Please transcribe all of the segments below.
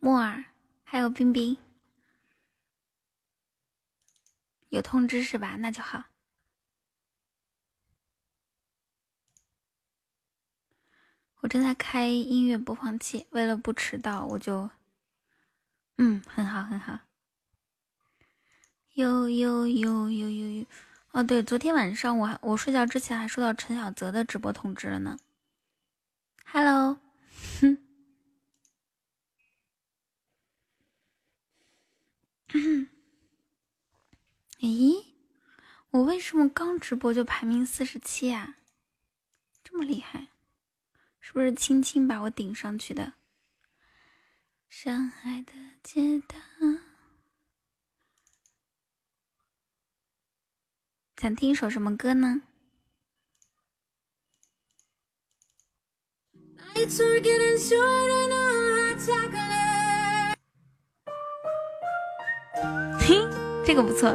木耳，还有冰冰，有通知是吧？那就好。我正在开音乐播放器，为了不迟到，我就，嗯，很好，很好。呦呦呦呦呦呦，哦，对，昨天晚上我还我睡觉之前还收到陈小泽的直播通知了呢。Hello，哼，嗯咦，我为什么刚直播就排名四十七啊？这么厉害？是不是轻轻把我顶上去的？上海的街道，想听一首什么歌呢？这个不错。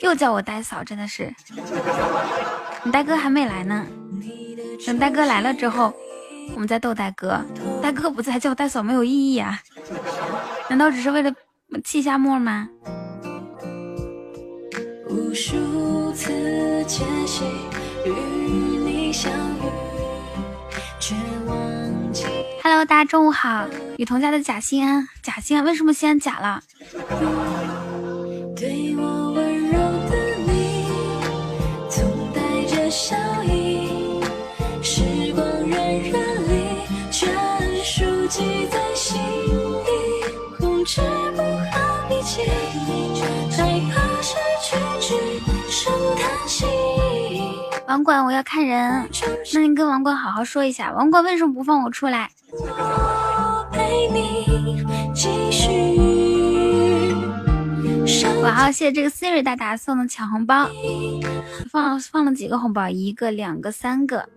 又叫我呆嫂，真的是，你呆哥还没来呢。等呆哥来了之后，我们再逗呆哥。呆哥不在，叫呆嫂没有意义啊？难道只是为了气下沫吗？Hello，大家中午好。雨桐家的假心安，假心安，为什么心安假了？网管，我要看人。那你跟网管好好说一下，网管为什么不放我出来？哇，谢谢这个 Siri 大大送的抢红包，放放了几个红包？一个、两个、三个。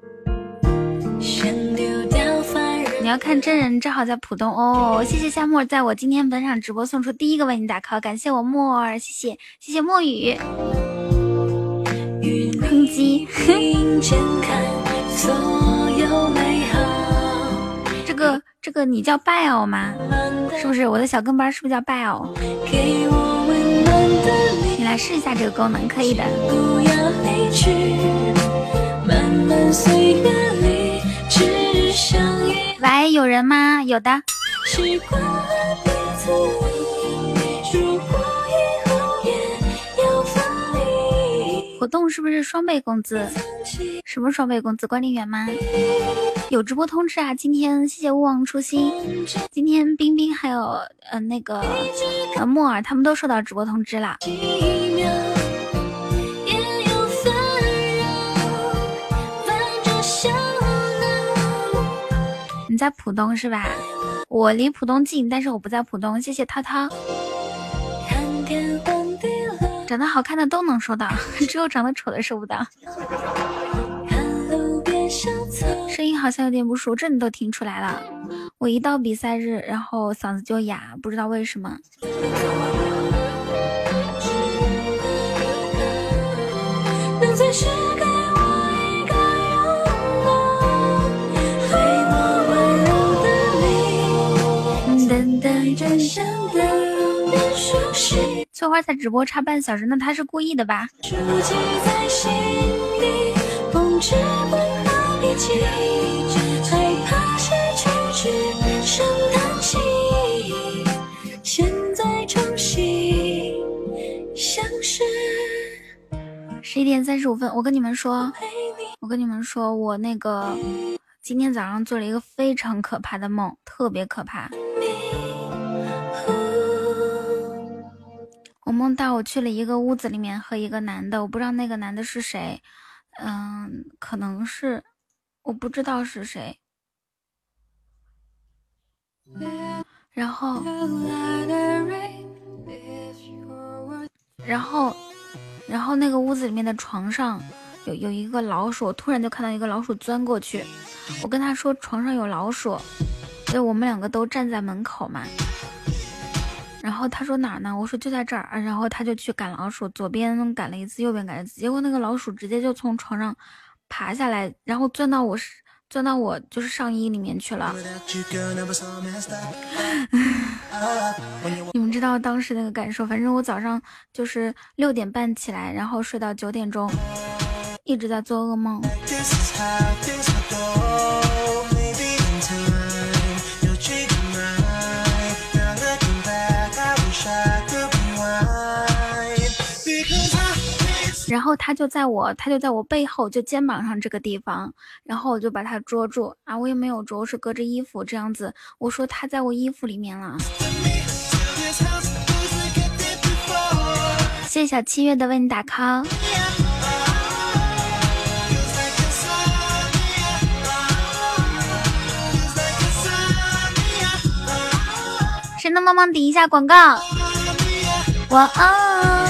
你要看真人，正好在浦东哦。谢谢夏沫在我今天本场直播送出第一个为你打 call，感谢我沫儿，谢谢谢谢墨雨。这个这个你叫拜偶吗？是不是我的小跟班？是不是叫拜偶？你来试一下这个功能，可以的。喂，有人吗？有的。活动是不是双倍工资？什么双倍工资？管理员吗？有直播通知啊！今天谢谢勿忘初心，今天冰冰还有嗯那个呃木耳他们都收到直播通知了。你在浦东是吧？我离浦东近，但是我不在浦东。谢谢涛涛。长得好看的都能收到，只有长得丑的收不到。声音好像有点不熟，这你都听出来了。我一到比赛日，然后嗓子就哑，不知道为什么。等待着相隔翠花在直播差半小时，那他是故意的吧？十一点三十五分，我跟你们说，我跟你们说，我那个今天早上做了一个非常可怕的梦，特别可怕。我梦到我去了一个屋子里面和一个男的，我不知道那个男的是谁，嗯，可能是，我不知道是谁。然后，然后，然后那个屋子里面的床上有有一个老鼠，突然就看到一个老鼠钻过去，我跟他说床上有老鼠，所以我们两个都站在门口嘛。然后他说哪儿呢？我说就在这儿。然后他就去赶老鼠，左边赶了一次，右边赶了一次，结果那个老鼠直接就从床上爬下来，然后钻到我钻到我就是上衣里面去了。你们知道当时那个感受？反正我早上就是六点半起来，然后睡到九点钟，一直在做噩梦。然后他就在我，他就在我背后，就肩膀上这个地方，然后我就把他捉住啊，我也没有捉，是隔着衣服这样子。我说他在我衣服里面了。谢谢小七月的为你打 call。谁能帮忙顶一下广告？晚安。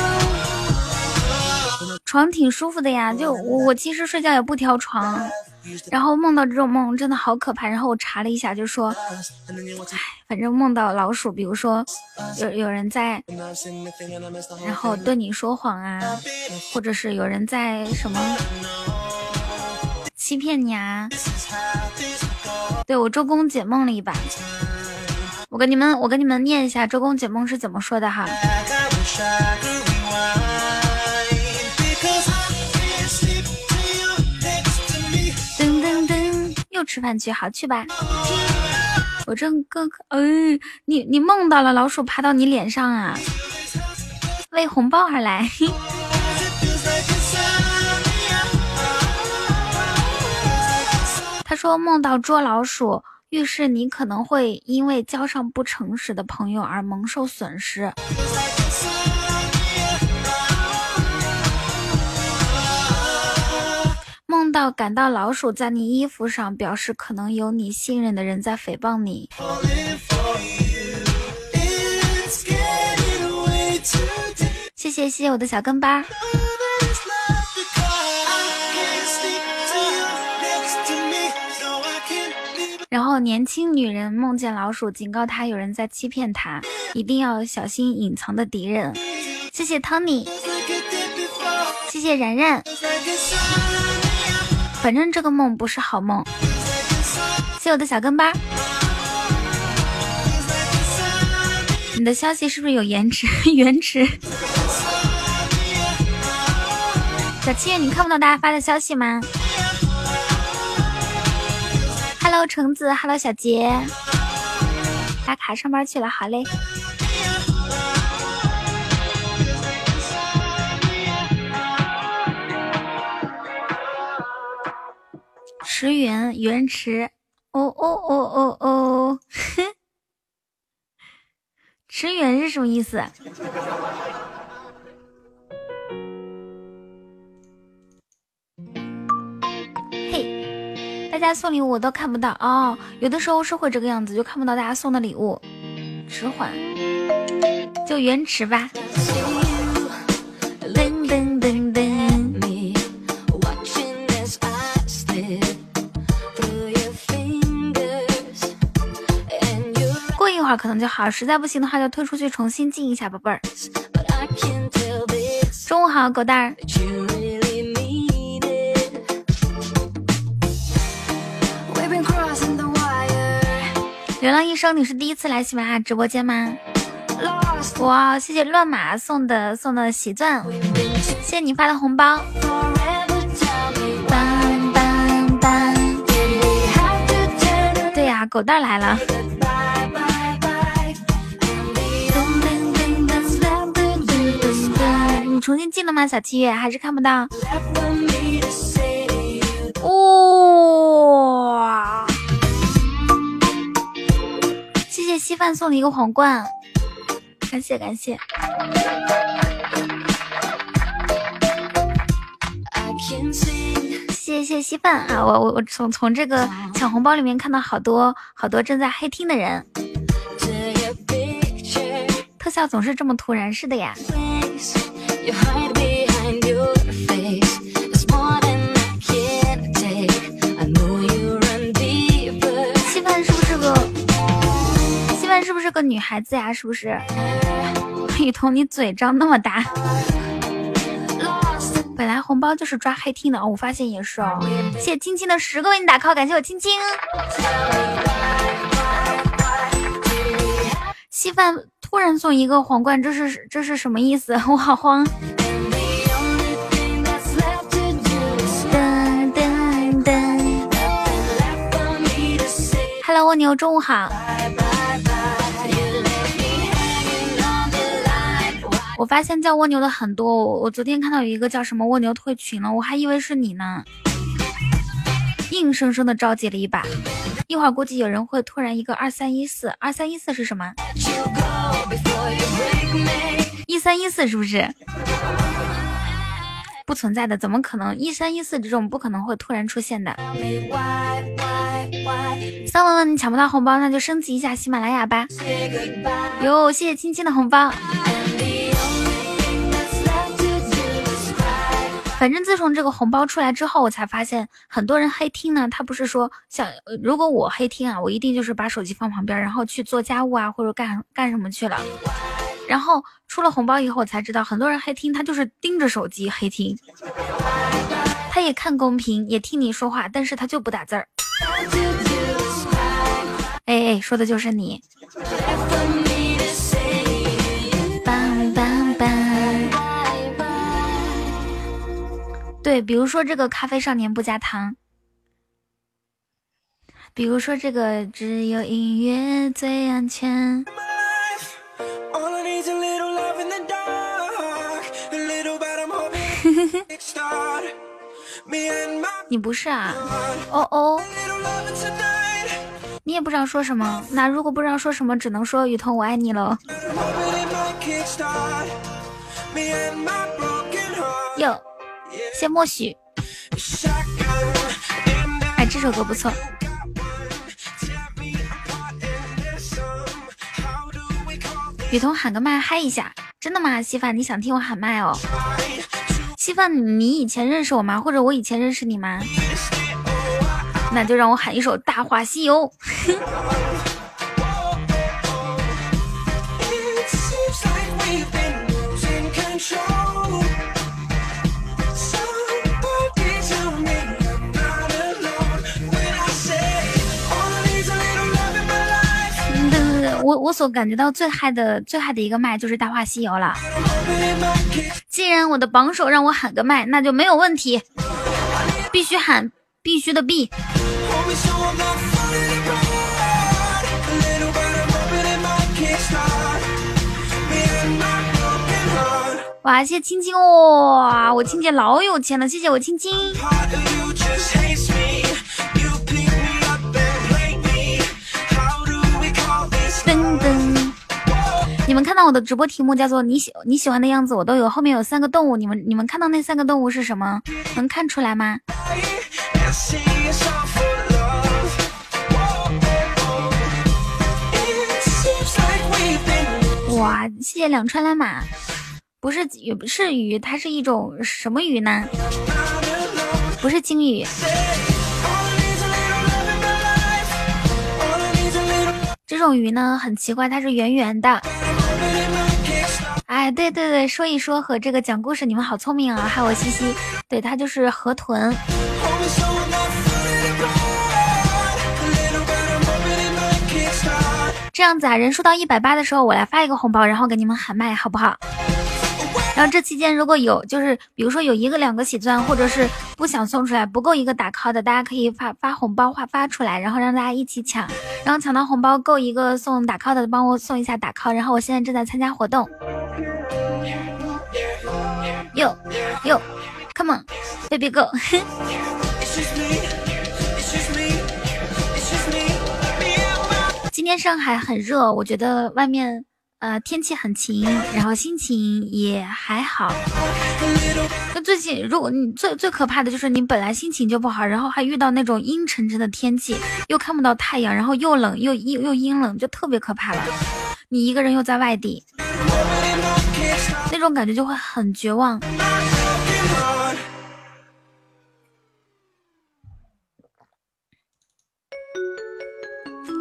床挺舒服的呀，就我我其实睡觉也不挑床，然后梦到这种梦真的好可怕。然后我查了一下，就说，唉，反正梦到老鼠，比如说有有人在，然后对你说谎啊，或者是有人在什么欺骗你啊。对我周公解梦了一把，我跟你们我跟你们念一下周公解梦是怎么说的哈。吃饭去，好去吧。我正刚，哎，你你梦到了老鼠爬到你脸上啊？为红包而来。他说梦到捉老鼠，预示你可能会因为交上不诚实的朋友而蒙受损失。梦到感到老鼠在你衣服上，表示可能有你信任的人在诽谤你。谢谢谢谢我的小跟班。然后年轻女人梦见老鼠，警告她有人在欺骗她，一定要小心隐藏的敌人。谢谢 Tony，谢谢然然。反正这个梦不是好梦。谢我的小跟班，你的消息是不是有延迟？延迟。小七，你看不到大家发的消息吗？Hello，橙子，Hello，小杰，打卡上班去了，好嘞。驰援原池，哦哦哦哦哦，哼，驰援是什么意思？嘿，大家送礼物我都看不到哦，有的时候是会这个样子，就看不到大家送的礼物。迟缓，就原池吧。可能就好，实在不行的话就退出去重新进一下，宝贝儿。中午好，狗蛋儿。流浪医生，你是第一次来喜马拉雅直播间吗？哇，谢谢乱马送的送的喜钻，谢谢你发的红包。对呀，狗蛋来了。重新进了吗，小七月还是看不到。哇！谢谢稀饭送的一个皇冠，感谢感谢。谢谢稀饭啊！我我我从从这个抢红包里面看到好多好多正在黑听的人。特效总是这么突然，是的呀。稀饭是不是个？稀饭是不是个女孩子呀？是不是？雨桐，你嘴张那么大。本来红包就是抓黑听的哦，我发现也是哦。谢谢青青的十个为你打 call，感谢我青青。稀饭。突然送一个皇冠，这是这是什么意思？我好慌。Hello，蜗牛，中午好。我发现叫蜗牛的很多，我昨天看到有一个叫什么蜗牛退群了，我还以为是你呢，硬生生的召集了一把，一会儿估计有人会突然一个二三一四，二三一四是什么？一三一四是不是？不存在的，怎么可能？一三一四这种不可能会突然出现的。三文文，你抢不到红包，那就升级一下喜马拉雅吧。哟，谢谢青青的红包。反正自从这个红包出来之后，我才发现很多人黑听呢。他不是说像如果我黑听啊，我一定就是把手机放旁边，然后去做家务啊，或者干干什么去了。然后出了红包以后，我才知道很多人黑听，他就是盯着手机黑听，他也看公屏，也听你说话，但是他就不打字儿。哎哎，说的就是你。对，比如说这个咖啡少年不加糖，比如说这个只有音乐最安全。你不是啊？哦哦，你也不知道说什么。那如果不知道说什么，只能说雨桐我爱你了。哟。谢默许，哎，这首歌不错。雨桐喊个麦嗨一下，真的吗？稀饭，你想听我喊麦哦？稀饭，你以前认识我吗？或者我以前认识你吗？那就让我喊一首《大话西游》。我我所感觉到最嗨的最嗨的一个麦就是《大话西游》了。既然我的榜首让我喊个麦，那就没有问题，必须喊，必须的必。哇，谢谢青青哇，我青姐老有钱了，谢谢我青青。你们看到我的直播题目叫做你喜你喜欢的样子我都有，后面有三个动物，你们你们看到那三个动物是什么？能看出来吗？哇，谢谢两川蓝马，不是鱼，不是鱼，它是一种什么鱼呢？不是鲸鱼。这种鱼呢很奇怪，它是圆圆的。哎，对对对，说一说和这个讲故事，你们好聪明啊！害我西西，对，他就是河豚。这样子啊，人数到一百八的时候，我来发一个红包，然后给你们喊麦，好不好？然后这期间如果有，就是比如说有一个两个喜钻，或者是不想送出来，不够一个打 call 的，大家可以发发红包，发发出来，然后让大家一起抢，然后抢到红包够一个送打 call 的，帮我送一下打 call。然后我现在正在参加活动。哟哟，Come on，baby go。今天上海很热，我觉得外面呃天气很晴，然后心情也还好。那最近如果你最最可怕的就是你本来心情就不好，然后还遇到那种阴沉沉的天气，又看不到太阳，然后又冷又又又阴冷，就特别可怕了。你一个人又在外地。这种感觉就会很绝望。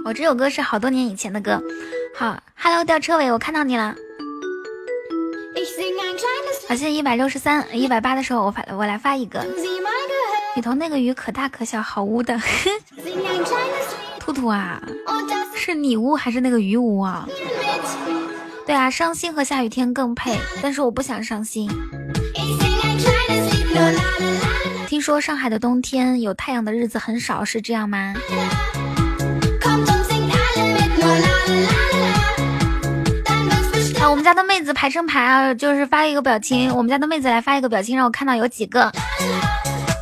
我，这首歌是好多年以前的歌，好，Hello 吊车尾，我看到你了。好，现在一百六十三、一百八的时候，我发我来发一个。里头那个鱼可大可小，好污的。兔兔啊，是你污还是那个鱼污啊？对啊，伤心和下雨天更配，但是我不想伤心。听说上海的冬天有太阳的日子很少，是这样吗？好，我们家的妹子排成排啊，就是发一个表情。我们家的妹子来发一个表情，让我看到有几个。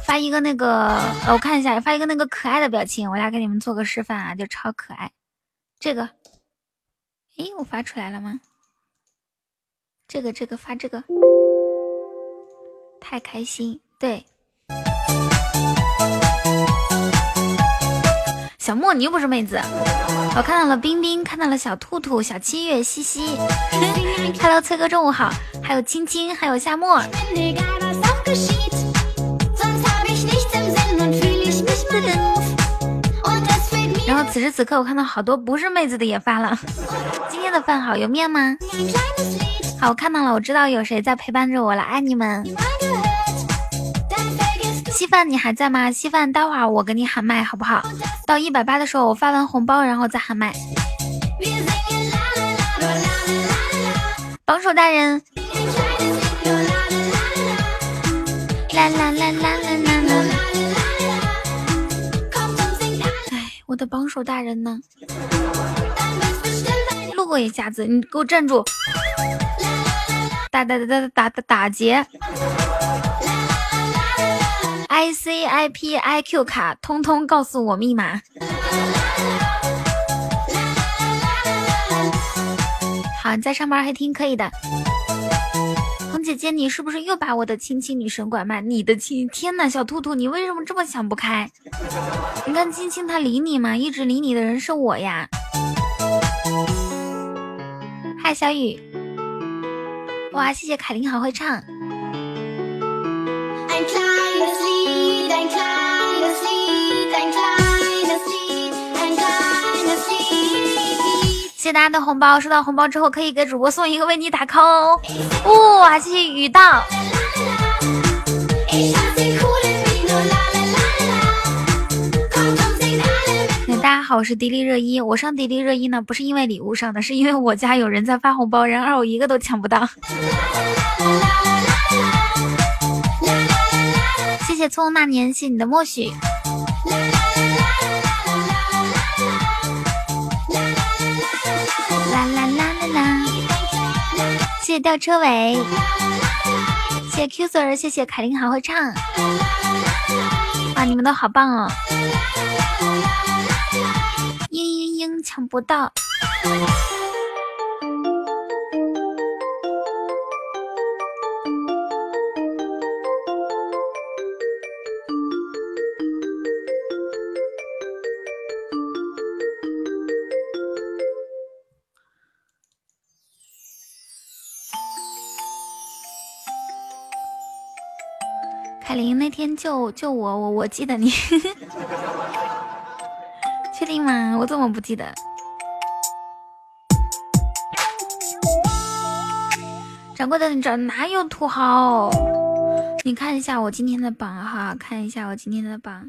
发一个那个，呃，我看一下，发一个那个可爱的表情，我来给你们做个示范啊，就超可爱。这个，诶，我发出来了吗？这个，这个发这个，太开心，对。小莫，你又不是妹子。我看到了冰冰，看到了小兔兔、小七月、西西。Hello，崔哥，中午好。还有青青，还有夏沫。然后此时此刻，我看到好多不是妹子的也发了。今天的饭好，有面吗？好，我看到了，我知道有谁在陪伴着我了，爱你们。稀饭，你还在吗？稀饭，待会儿我给你喊麦，好不好？到一百八的时候，我发完红包，然后再喊麦。榜首大人。啦啦啦啦啦啦啦！哎，我的榜首大人呢？路过一下子，你给我站住！打打打打打打打劫！I C I P I Q 卡，通通告诉我密码。好，你在上班还听可以的。红姐姐，你是不是又把我的亲亲女神拐卖？你的亲，天哪，小兔兔，你为什么这么想不开？你看青青他理你吗？一直理你的人是我呀。嗨，小雨，哇，谢谢凯琳，好会唱。谢谢大家的红包，收到红包之后可以给主播送一个为你打 call 哦。哇，谢谢雨道。大家好，我是迪丽热依。我上迪丽热依呢，不是因为礼物上的，是因为我家有人在发红包，然而我一个都抢不到。谢谢匆匆那年，谢谢你的默许。啦啦啦啦啦谢谢吊车尾，谢谢 Q Sir，谢谢凯琳好会唱，哇，你们都好棒哦！嘤嘤嘤，抢不到。凯琳那天救救我，我我记得你，确定吗？我怎么不记得？掌柜的，你找哪有土豪？你看一下我今天的榜哈，看一下我今天的榜。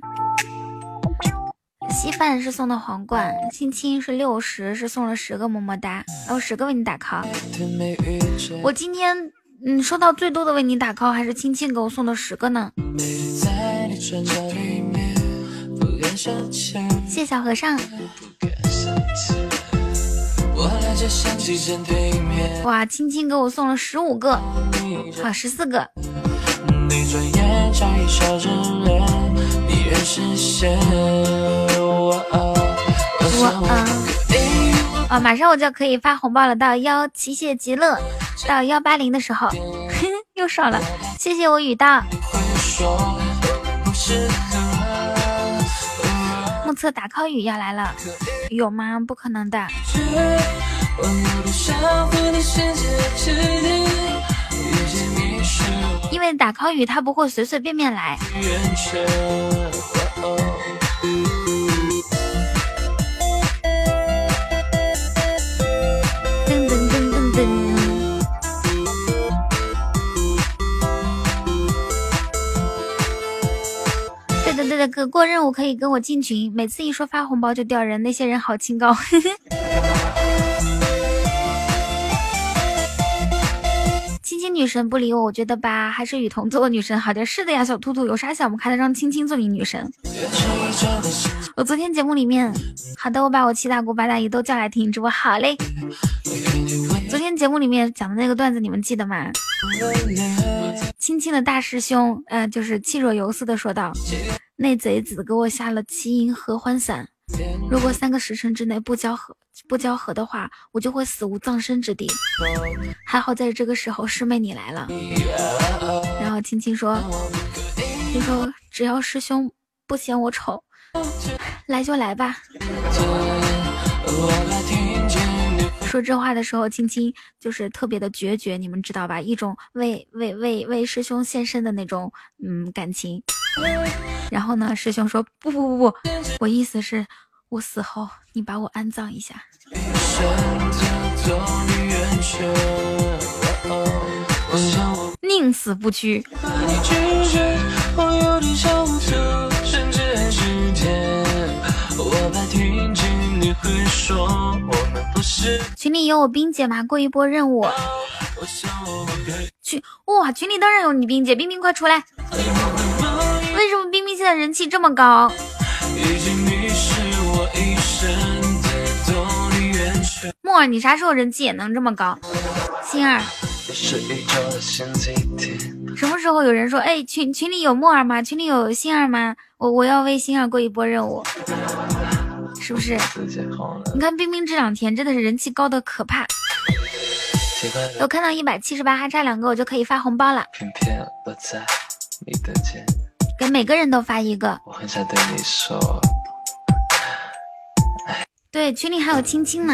稀饭是送的皇冠，亲亲是六十，是送了十个么么哒，然后十个为你打 call。我今天。嗯，收到最多的为你打 call 还是亲亲给我送的十个呢？谢小和尚。哇，青青给我送了十五个，好十四个。我啊，马上我就可以发红包了，到幺七谢极乐。到幺八零的时候，又少了，谢谢我雨道。测打 call 雨要来了，有吗？不可能的。因为打 call 雨他不会随随便便来。对的，哥，过任务可以跟我进群，每次一说发红包就掉人，那些人好清高。青青女神不理我，我觉得吧，还是雨桐做我女神好点。是的呀，小兔兔，有啥想不开的，让青青做你女神。我昨天节目里面，好的，我把我七大姑八大姨都叫来听直播，好嘞。昨天节目里面讲的那个段子，你们记得吗？青青的大师兄，呃，就是气若游丝的说道：“那贼子给我下了七银合欢散，如果三个时辰之内不交合不交合的话，我就会死无葬身之地。还好在这个时候师妹你来了。”然后青青说：“听说只要师兄不嫌我丑，来就来吧。”说这话的时候，青青就是特别的决绝，你们知道吧？一种为为为为师兄献身的那种嗯感情。然后呢，师兄说不不不不，我意思是，我死后你把我安葬一下。宁死不屈。我怕停止你会说我群里有我冰姐吗？过一波任务。群哇，群里当然有你冰姐，冰冰快出来！为什么冰冰现在人气这么高？木耳，你啥时候人气也能这么高？星儿，什么时候有人说，哎，群群里有木耳吗？群里有星儿吗？我我要为星儿过一波任务。是不是？你看冰冰这两天真的是人气高的可怕。我看到一百七十八，还差两个，我就可以发红包了。给每个人都发一个。对，群里还有青青呢。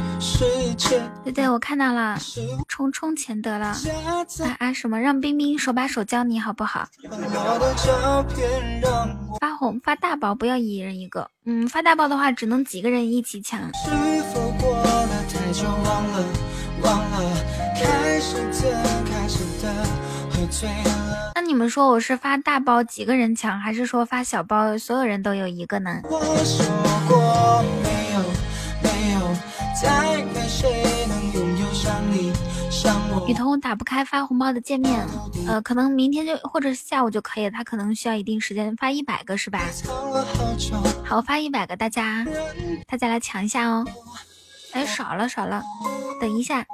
对对，我看到了，充充钱得了。啊啊什么？让冰冰手把手教你好不好？发红发大包，不要一人一个。嗯，发大包的话，只能几个人一起抢。那你们说我是发大包几个人抢，还是说发小包所有人都有一个呢？雨桐打不开发红包的界面，呃，可能明天就或者下午就可以了。他可能需要一定时间，发一百个是吧？好，发一百个，大家大家来抢一下哦。哎，少了少了，等一下，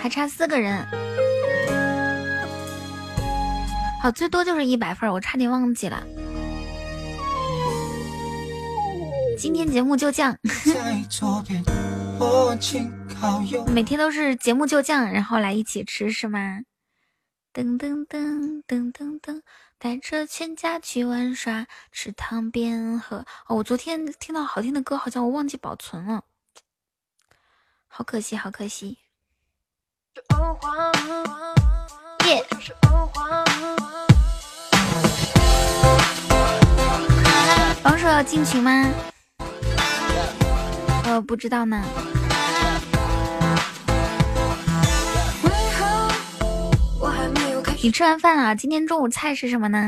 还差四个人。好，最多就是一百份，我差点忘记了。今天节目就酱，每天都是节目就酱，然后来一起吃是吗？噔噔噔噔噔噔，带着全家去玩耍，池塘边喝。哦，我昨天听到好听的歌，好像我忘记保存了，好可惜，好可惜。耶！榜首要进群吗？我，不知道呢。你吃完饭了？今天中午菜是什么呢？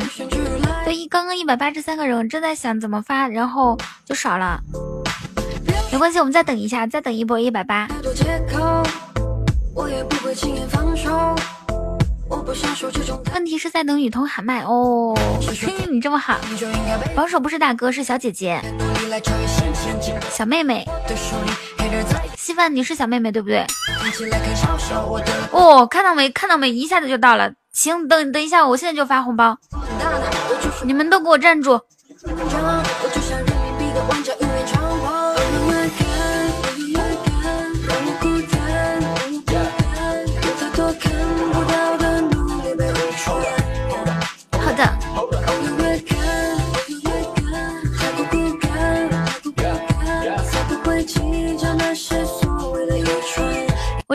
对，一刚刚一百八十三个人，我正在想怎么发，然后就少了。没关系，我们再等一下，再等一波一百八。问题是在等雨桐喊麦哦。嘿，你这么好，榜首不是大哥，是小姐姐，小妹妹。稀饭，你是小妹妹对不对？哦，看到没？看到没？一下子就到了。行，等等一下，我现在就发红包。你们都给我站住！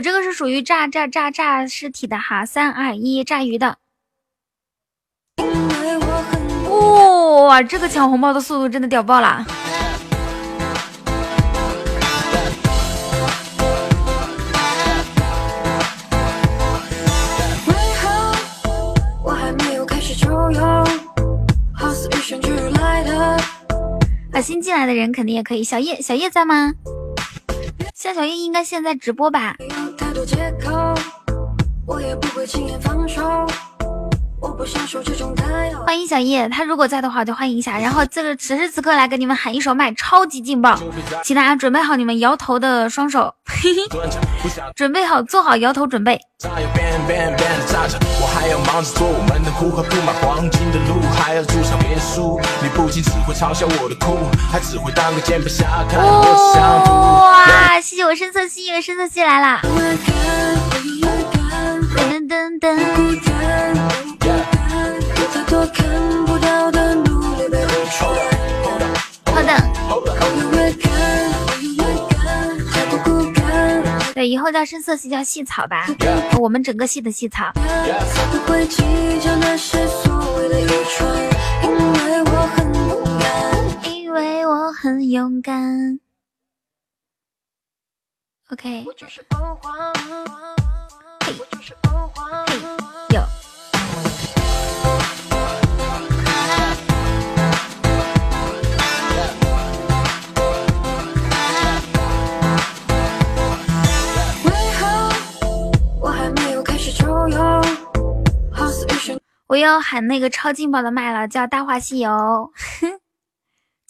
这个是属于炸炸炸炸尸体的哈，三二一，炸鱼的。哇，这个抢红包的速度真的屌爆了！啊，新进来的人肯定也可以。小叶，小叶在吗？夏小叶应该现在直播吧？欢迎小叶，他如果在的话就欢迎一下。然后这个此时此刻来给你们喊一首麦，超级劲爆，请大家准备好你们摇头的双手，准备好做好摇头准备。哇，谢谢我深色系，深色系来啦！噔噔噔。好的。对，以后叫深色系叫细草吧，我们整个系的细草。因为我很勇敢。OK。有。我要喊那个超劲爆的麦了，叫《大话西游》，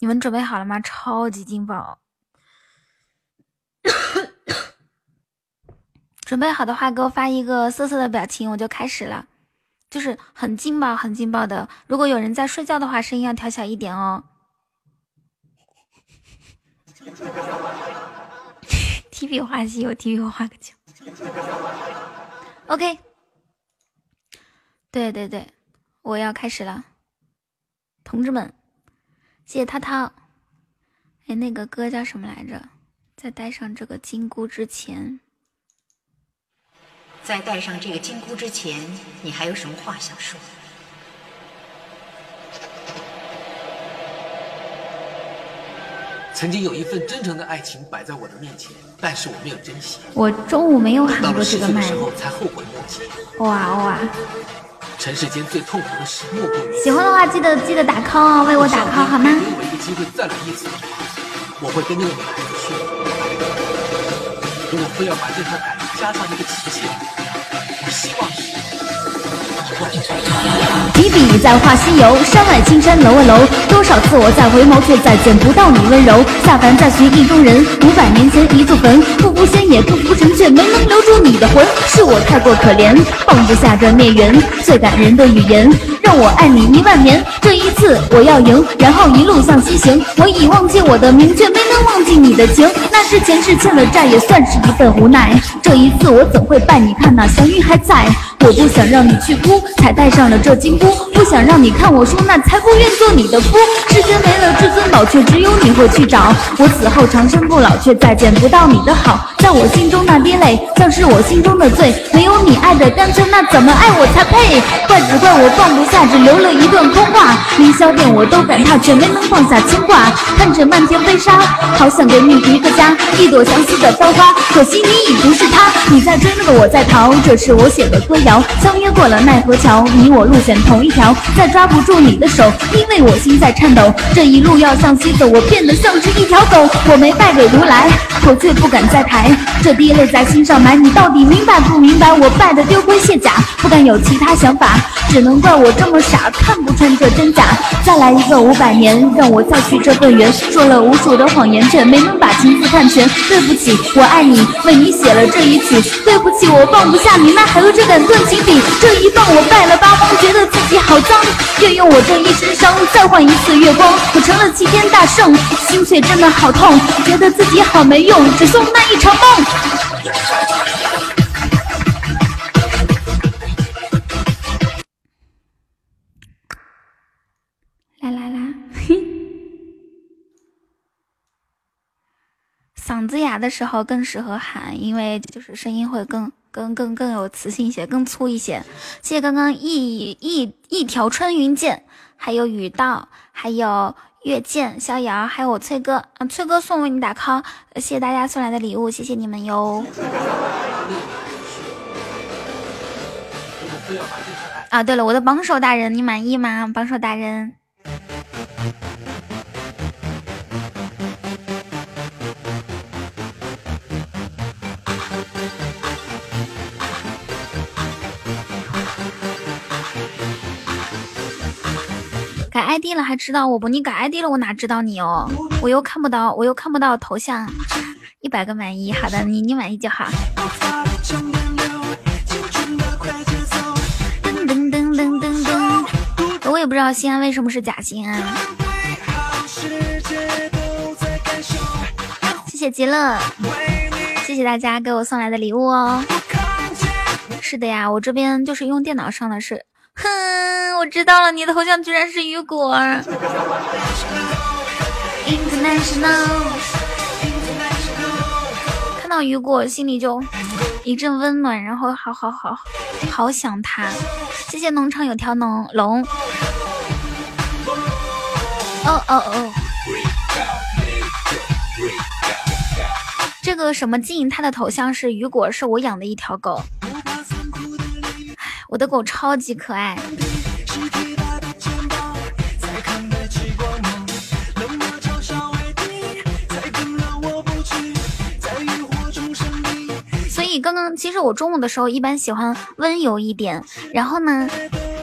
你们准备好了吗？超级劲爆！准备好的话，给我发一个瑟瑟的表情，我就开始了。就是很劲爆、很劲爆的。如果有人在睡觉的话，声音要调小一点哦。提笔画西游，提笔画个球。OK。对对对，我要开始了，同志们，谢谢涛涛。哎，那个歌叫什么来着？在戴上这个金箍之前，在戴上这个金箍之前，你还有什么话想说？曾经有一份真诚的爱情摆在我的面前，但是我没有珍惜。我中午没有喊过这个麦。到了十岁的时候才后悔莫及。哇哇！尘世间最痛苦的事，莫过于喜欢的话，记得记得打 call 哦，为我打 call 好吗？给我一个机会再来一次的话，我会跟那个女孩子说，如果非要把这条感情加上一个奇迹，我希望是。提笔在画西游，山外青山楼外楼，多少次我在回眸，却再见不到你温柔。下凡再寻意中人，五百年前一座坟，不敷仙也不敷尘，却没能留住你的魂。是我太过可怜，放不下这孽缘，最感人的语言，让我爱你一万年。这一次我要赢，然后一路向西行。我已忘记我的名，却没能忘记你的情。那是前世欠的债，也算是一份无奈。这一次我怎会败？你看那祥云还在，我不想让你去哭，才戴上了这金箍。不想让你看我输，那才不愿做你的夫。世间没了至尊宝，却只有你会去找。我死后长生不老，却再见不到你的好。在我心中那滴泪，像是我心中的罪。没有你爱的干脆，那怎么爱我才配？怪只怪我放不下，只留了一段空话。凌霄殿我都敢踏，却没能放下牵挂。看着漫天飞沙，好想给你一个家，一朵相思的飘花。可惜你已不是他，你在追那个我在逃。这是我写的歌谣，相约过了奈何桥，你我路选同一条。再抓不住你的手，因为我心在颤抖。这一路要向西走，我变得像是一条狗。我没败给如来，头却不敢再抬。这滴泪在心上埋，你到底明白不明白？我败得丢盔卸甲，不敢有其他想法，只能怪我这么傻，看不穿这真假。再来一个五百年，让我再去这份缘。说了无数的谎言，却没能把情字看全。对不起，我爱你，为你写了这一曲。对不起，我放不下你，那还有这杆断情笔。这一棒我败了八荒，觉得自己好脏。愿用我这一身伤，再换一次月光。我成了齐天大圣，心却真的好痛，觉得自己好没用，只送那一场梦。来来来，嘿，嗓子哑的时候更适合喊，因为就是声音会更更更更有磁性一些，更粗一些。谢谢刚刚一一一条穿云箭，还有雨道，还有月剑、逍遥，还有我崔哥啊，崔哥送为你打 call，谢谢大家送来的礼物，谢谢你们哟。啊，对了，我的榜首大人，你满意吗？榜首大人。改 ID 了还知道我不？你改 ID 了我哪知道你哦？我又看不到，我又看不到头像。一百个满意，好的，你你满意就好。我也不知道西安为什么是假西安。谢谢极乐，谢谢大家给我送来的礼物哦。是的呀，我这边就是用电脑上的是。哼，我知道了，你的头像居然是雨果。International，看到雨果心里就一阵温暖，然后好好好好想他。谢谢农场有条龙龙。哦哦哦，这个什么静，他的头像是雨果，是我养的一条狗。我的狗超级可爱，所以刚刚其实我中午的时候一般喜欢温柔一点，然后呢，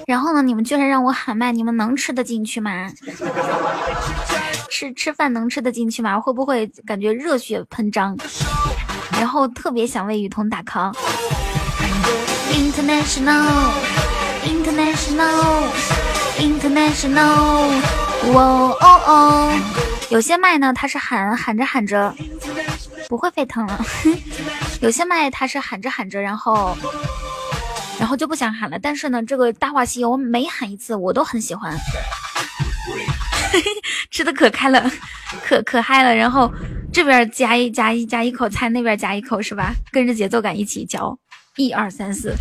然后呢，你们居然让我喊麦，你们能吃得进去吗？吃吃饭能吃得进去吗？会不会感觉热血喷张？然后特别想为雨桐打 call。International, international, international，哇哦哦！有些麦呢，它是喊喊着喊着不会沸腾了；有些麦它是喊着喊着，然后然后就不想喊了。但是呢，这个《大话西游》每喊一次，我都很喜欢。吃的可开了，可可嗨了。然后这边夹一夹一夹一口菜，那边夹一口，是吧？跟着节奏感一起嚼。一二三四，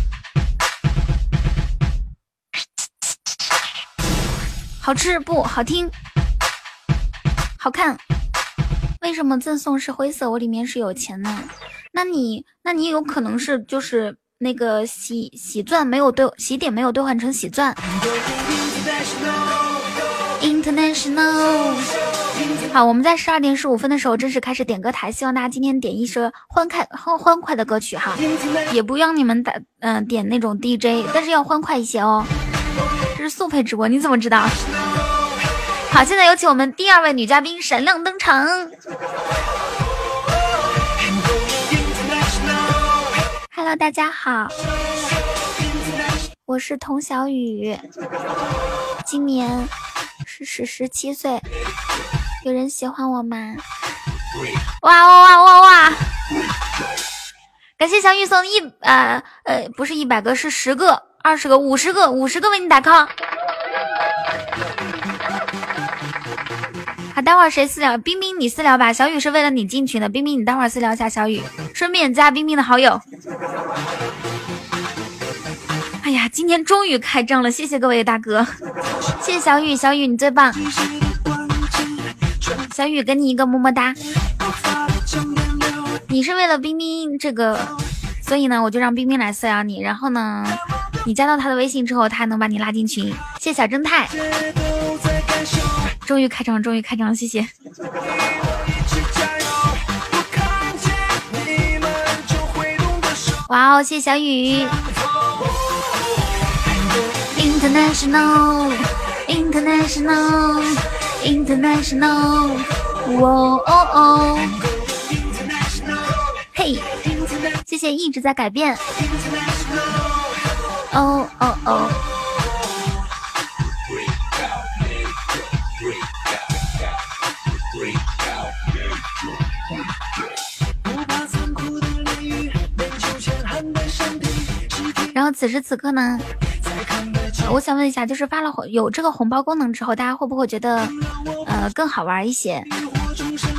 好吃不好听，好看。为什么赠送是灰色？我里面是有钱呢。那你那你有可能是就是那个喜喜钻没有兑喜点没有兑换成喜钻。International。好，我们在十二点十五分的时候正式开始点歌台，希望大家今天点一首欢快欢欢快的歌曲哈，也不让你们打嗯点那种 DJ，但是要欢快一些哦。这是速配直播，你怎么知道？好，现在有请我们第二位女嘉宾闪亮登场。Hello，大家好，我是童小雨，今年是十十七岁。有人喜欢我吗？哇哇哇哇哇！感谢小雨送一呃呃不是一百个是十个二十个五十个五十个为你打 call。好，待会儿谁私聊？冰冰你私聊吧。小雨是为了你进群的，冰冰你待会儿私聊一下小雨，顺便加冰冰的好友。哎呀，今天终于开张了，谢谢各位大哥，谢谢小雨，小雨你最棒。小雨，给你一个么么哒。你是为了冰冰这个，所以呢，我就让冰冰来私聊你。然后呢，你加到他的微信之后，他还能把你拉进群。谢谢小正太，终于开张，终于开张，谢谢。哇哦，谢谢小雨。International，International。International，哇哦哦，嘿，谢谢一直在改变。哦哦哦。然后此时此刻呢？我想问一下，就是发了有这个红包功能之后，大家会不会觉得呃更好玩一些？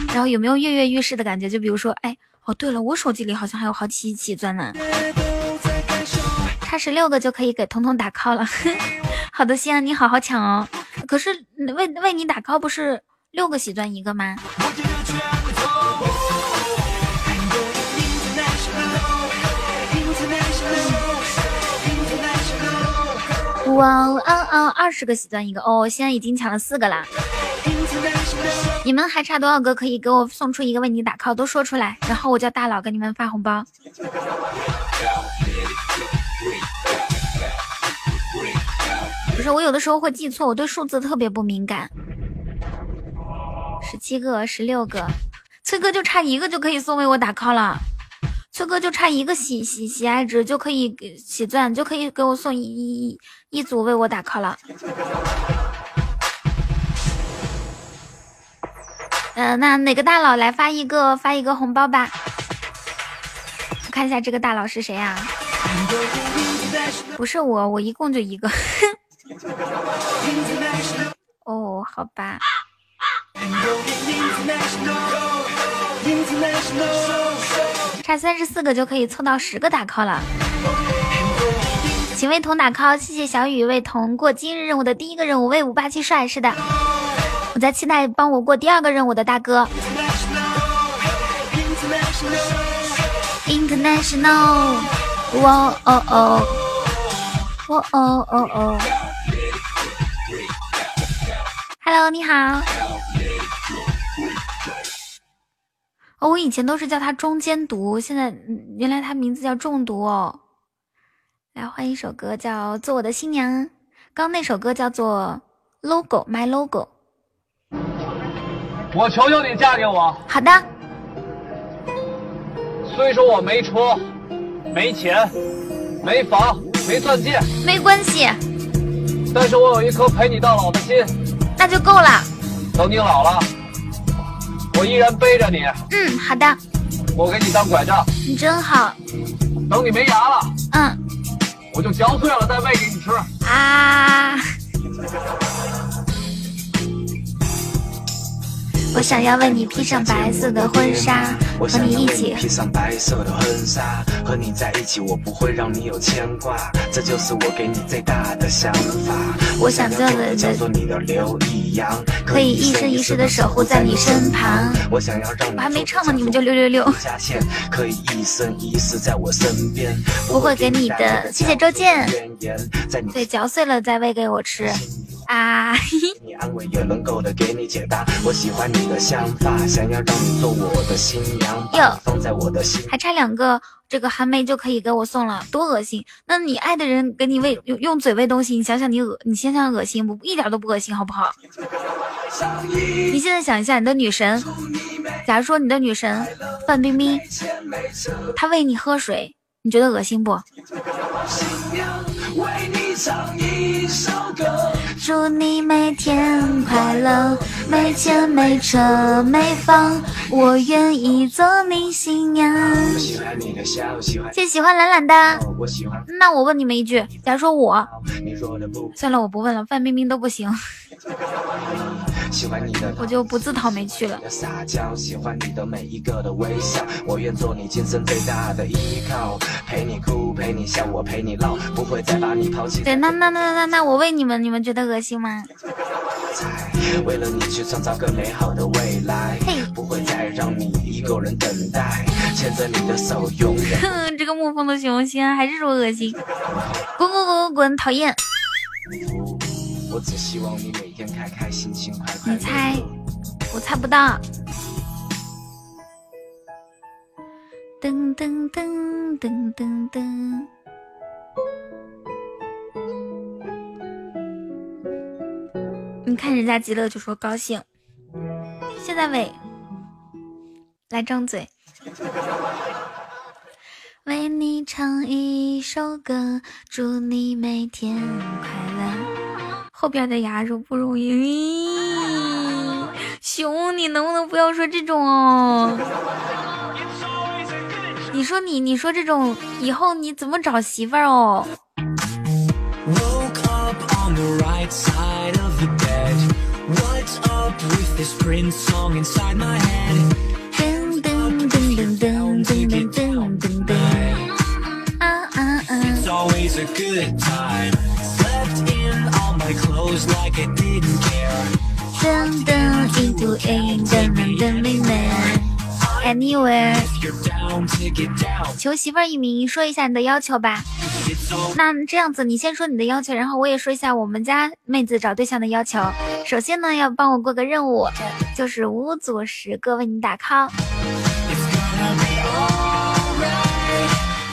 然后有没有跃跃欲试的感觉？就比如说，哎，哦对了，我手机里好像还有好几起钻呢，差十六个就可以给彤彤打 call 了。好的，西安你好好抢哦。可是为为你打 call 不是六个喜钻一个吗？哇哦哦，二十个喜钻一个哦，现在已经抢了四个啦。你们还差多少个可以给我送出一个为你打 call？都说出来，然后我叫大佬给你们发红包。不是，我有的时候会记错，我对数字特别不敏感。十七个，十六个，崔哥就差一个就可以送为我打 call 了。崔哥就差一个喜喜喜爱值就可以给喜钻，就可以给我送一一一组为我打 call 了。嗯，那哪个大佬来发一个发一个红包吧？我看一下这个大佬是谁呀？不是我，我一共就一个。哦，好吧。差三十四个就可以凑到十个打 call 了，请为童打 call，谢谢小雨为童过今日任务的第一个任务，威武霸气帅，是的，我在期待帮我过第二个任务的大哥。International，哇哦哦，哇哦哦哦，Hello，你好。哦，我以前都是叫他中间毒，现在原来他名字叫中毒哦。来换一首歌，叫做《我的新娘》。刚那首歌叫做《Logo》，My Logo。我求求你嫁给我。好的。虽说我没车、没钱、没房、没钻戒，没关系。但是我有一颗陪你到老的心。那就够了。等你老了。我依然背着你。嗯，好的。我给你当拐杖。你真好。等你没牙了，嗯，我就嚼碎了再喂给你吃。啊。我想要为你披上白色的婚纱，和你一起披上白色的婚纱，和你在一起，我不会让你有牵挂，这就是我给你最大的想法。我想做的叫做你的刘一阳，可以一生一世的守护在你身旁。我想要让我还没唱呢，你们就六六六。可以一生一世在我身边，不会给你的。谢谢周健。对，嚼碎了再喂给我吃。啊！你安慰也能够的给你解答。我喜欢你的想法，想要让你做我的新娘，放在我的心。还差两个，这个韩梅就可以给我送了，多恶心！那你爱的人给你喂用用嘴喂东西，你想想你恶，你想想恶心不？一点都不恶心，好不好？你现在想一下，你的女神，假如说你的女神范冰冰，她喂你喝水，你觉得恶心不？祝你每天快乐，没钱没车没房，我愿意做你新娘。谢谢喜欢懒懒的，那我问你们一句，假如说我，算了，我不问了，范冰冰都不行。我就不自讨没趣了。喜欢你的每一个的微笑，我愿做你今生最大的依靠，陪你哭，陪你笑，我陪你唠，不会再把你抛弃。对，那那那那那我问你们，你们觉得恶心吗？为了你去创造更美好的未来，不会再让你一个人等待，牵着你的手永远。哼，这个沐风的熊心还是说恶心，滚滚滚滚滚，讨厌。我只希望你每天开开心心快快。你猜，我猜不到。噔噔噔噔噔噔。你看人家极乐就说高兴。现在喂，来张嘴。为你唱一首歌，祝你每天快乐。后边的牙肉不容易，熊，你能不能不要说这种哦？你说你，你说这种以后你怎么找媳妇儿哦？this Prince song inside my head. Dun, dun, dun, dun, dun, dun, dun, dun, dun, dun. Uh. It's always a good time. Slept in all my clothes like I didn't care. Dun, dun, into a dun, dun, dun, dun, dun. Anywhere，求媳妇儿一名，说一下你的要求吧。那这样子，你先说你的要求，然后我也说一下我们家妹子找对象的要求。首先呢，要帮我过个任务，就是五组十个为你打 call。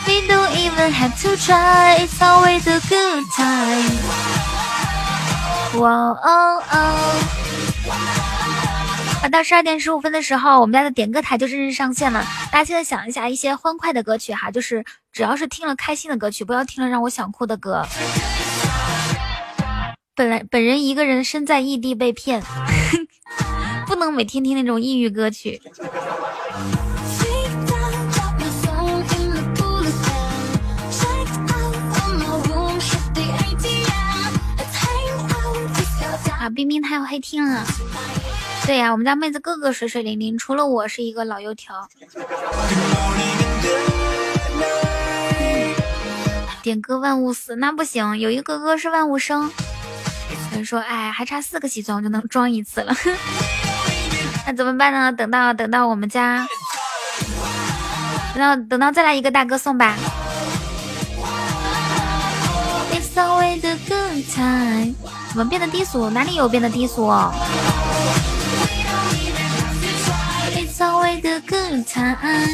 We don't even have to try, it's always a good time. 哇哦哦。到十二点十五分的时候，我们家的点歌台就正式上线了。大家现在想一下一些欢快的歌曲哈，就是只要是听了开心的歌曲，不要听了让我想哭的歌。本来本人一个人身在异地被骗，不能每天听那种抑郁歌曲。啊，冰冰他要黑听了。对呀，我们家妹子个个水水灵灵，除了我是一个老油条。点歌万物死那不行，有一个哥是万物生。有人说，哎，还差四个喜钻我就能装一次了，那怎么办呢？等到等到我们家，等到等到再来一个大哥送吧。it's always a good time 怎么变得低俗？哪里有变得低俗？稍微的更长安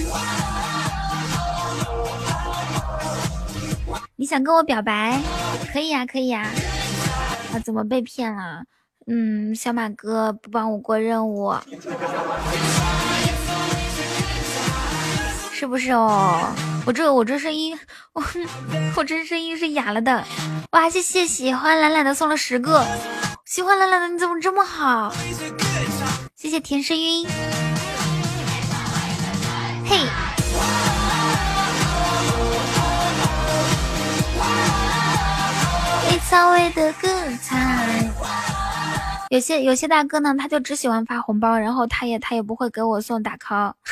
你想跟我表白？可以呀，可以呀。啊，怎么被骗了？嗯，小马哥不帮我过任务，是不是哦？我这我这声音，我我这声音是哑了的。哇，谢谢喜欢懒懒的送了十个，喜欢懒懒的你怎么这么好？谢谢甜诗晕。嘿，有些有些大哥呢，他就只喜欢发红包，然后他也他也不会给我送打 call，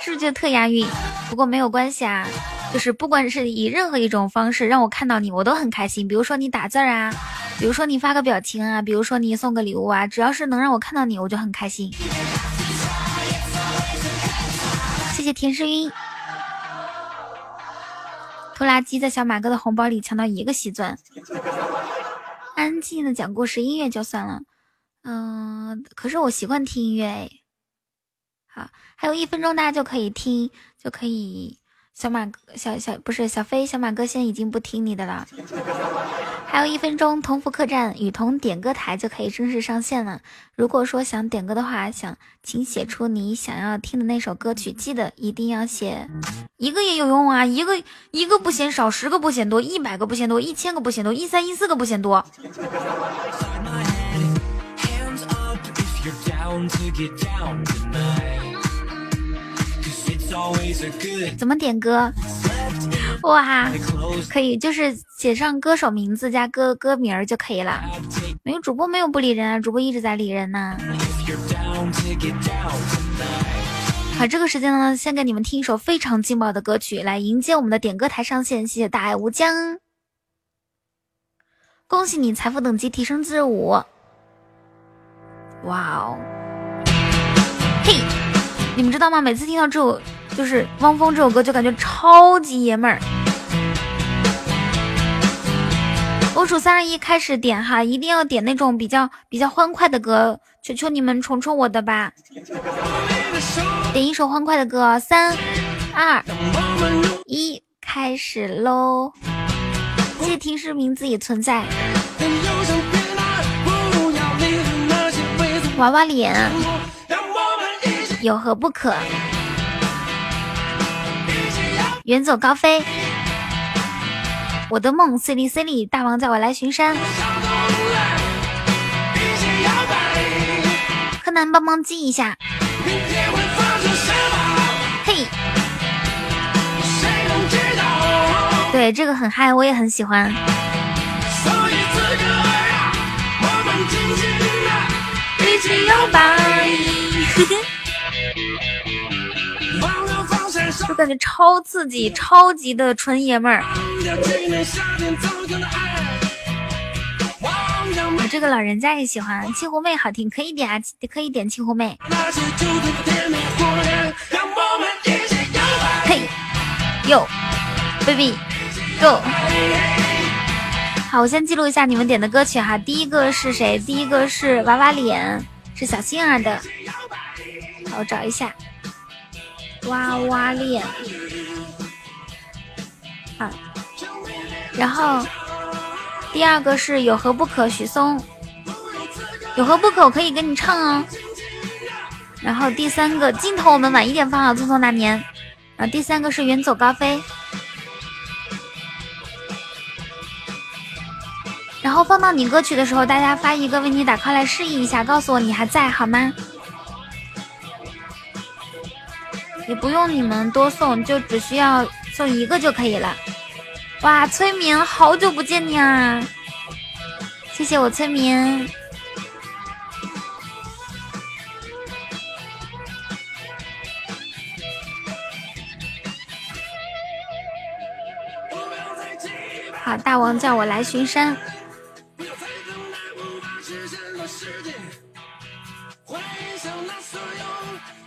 是不是就特押韵？不过没有关系啊，就是不管是以任何一种方式让我看到你，我都很开心。比如说你打字啊，比如说你发个表情啊，比如说你送个礼物啊，只要是能让我看到你，我就很开心。谢田诗音，拖拉机在小马哥的红包里抢到一个喜钻。安静的讲故事，音乐就算了。嗯，可是我习惯听音乐哎。好，还有一分钟，大家就可以听，就可以。小马哥，小小不是小飞，小马哥现在已经不听你的了。还有一分钟，同福客栈雨桐点歌台就可以正式上线了。如果说想点歌的话，想请写出你想要听的那首歌曲，记得一定要写一个也有用啊，一个一个不嫌少，十个不嫌多，一百个不嫌多，一千个不嫌多，一三一四个不嫌多。怎么点歌？哇，可以，就是写上歌手名字加歌歌名儿就可以了。没有主播没有不理人啊，主播一直在理人呢。好，这个时间呢，先给你们听一首非常劲爆的歌曲，来迎接我们的点歌台上线。谢谢大爱无疆，恭喜你财富等级提升至五。哇哦，嘿，你们知道吗？每次听到这首。就是汪峰这首歌就感觉超级爷们儿。我数三二一开始点哈，一定要点那种比较比较欢快的歌，求求你们宠宠我的吧。点一首欢快的歌，三二一，开始喽！谢谢听诗名字也存在。娃娃脸，有何不可？远走高飞，我的梦，C 哩 C 哩，大王叫我来巡山。柯南帮忙记一下。嘿，对，这个很嗨，我也很喜欢。所以此刻呀，我们紧紧的，一起摇摆。就感觉超刺激，超级的纯爷们儿。我这个老人家也喜欢，气湖妹好听，可以点啊，可以点气湖妹。嘿哟 baby，Go。好，我先记录一下你们点的歌曲哈。第一个是谁？第一个是娃娃脸，是小星儿的。好，我找一下。哇哇恋，好，然后第二个是有何不可，许嵩，有何不可，我可以跟你唱哦。然后第三个镜头我们晚一点放啊，匆匆那年。然后第三个是远走高飞。然后放到你歌曲的时候，大家发一个为你打 call 来示意一下，告诉我你还在好吗？也不用你们多送，就只需要送一个就可以了。哇，催眠，好久不见你啊！谢谢我催眠。好，大王叫我来巡山。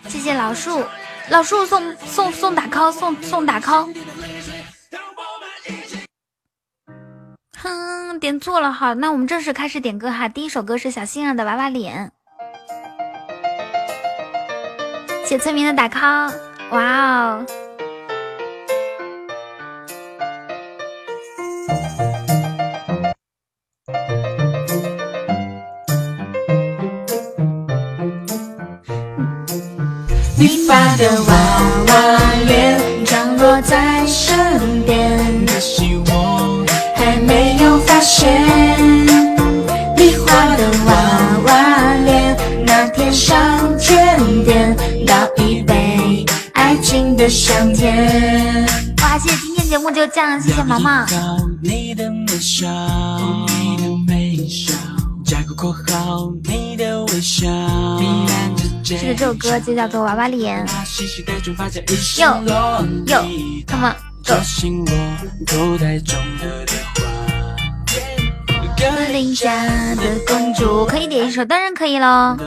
谢谢老树。老叔送送送打 call 送送打 call，哼，点错了哈，那我们正式开始点歌哈。第一首歌是小新儿的娃娃脸，谢村民的打 call，哇哦。你发的娃娃脸降落在身边，可惜我还没有发现。你画的娃娃脸，那天上圈点，倒一杯爱情的香甜。哇，谢谢今天节目就这样，谢谢毛毛。你的，这首歌就叫做《娃娃脸》。哟哟，Come on go。森林家的公主，可以点一首，当然可以喽。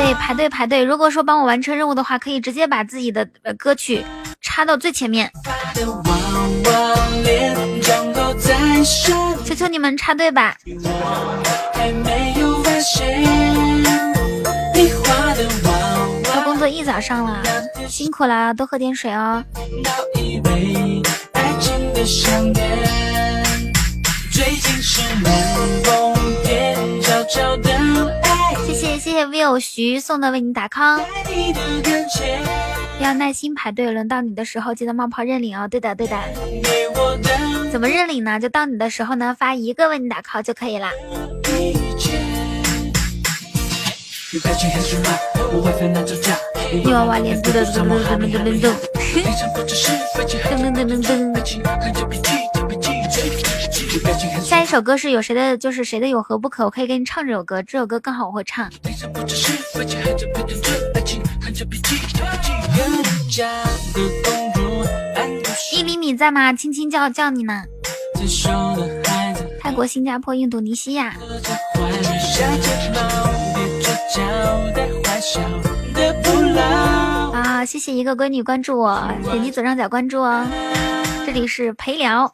对，排队排队。如果说帮我完成任务的话，可以直接把自己的歌曲插到最前面。求求你们插队吧！他工作一早上了，辛苦了，多喝点水哦。最近是暖风点，悄悄的谢谢谢 Will 徐送的为你打 call。要耐心排队，轮到你的时候记得冒泡认领哦。对的对的，怎么认领呢？就到你的时候呢，发一个为你打 call 就可以啦。你娃娃脸嘟嘟嘟嘟嘟嘟嘟嘟嘟，噔噔噔噔噔。下一首歌是有谁的？就是谁的有何不可？我可以给你唱这首歌，这首歌刚好我会唱。一厘米在吗？青青叫叫你呢。泰国、新加坡、印度尼西亚。啊！谢谢一个闺女关注我，点击左上角关注哦。这里是陪聊。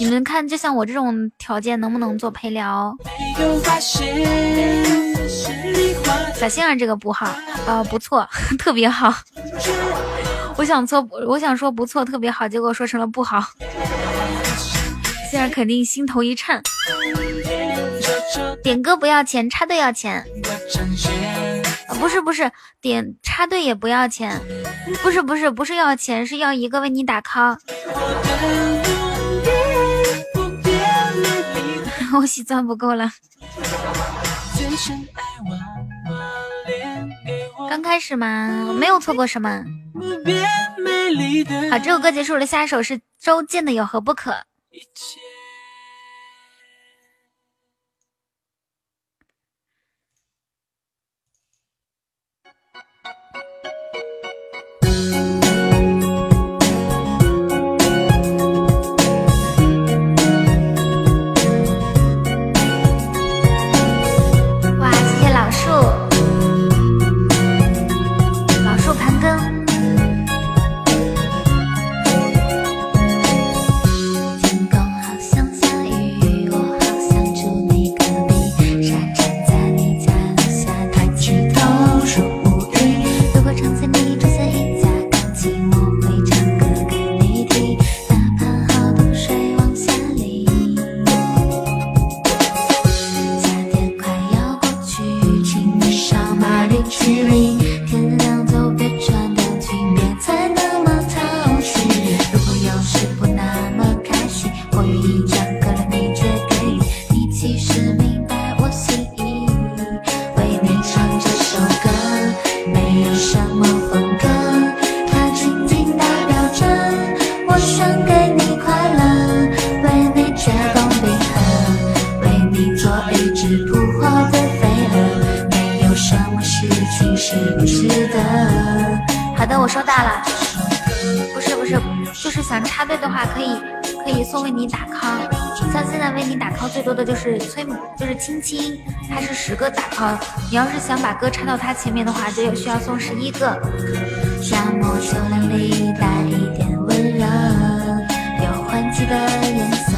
你们看，就像我这种条件，能不能做陪聊？小星儿这个不好，呃，不错，特别好。我想说，我想说不错，特别好，结果说成了不好。星儿肯定心头一颤。点歌不要钱，插队要钱。不是不是，点插队也不要钱。不是不是不是要钱，是要一个为你打 call。我喜钻不够了。刚刚开始吗？没有错过什么。好，这首歌结束了，下一首是周健的《有何不可》。是不是的？好的，我收到了。不是不是，就是想插队的话，可以可以送为你打 call。像现在为你打 call 最多的就是崔母，就是青青，他是十个打 call。你要是想把歌插到他前面的话，就有需要送十一个。沙漠丘陵里带一点温柔，有换季的颜色。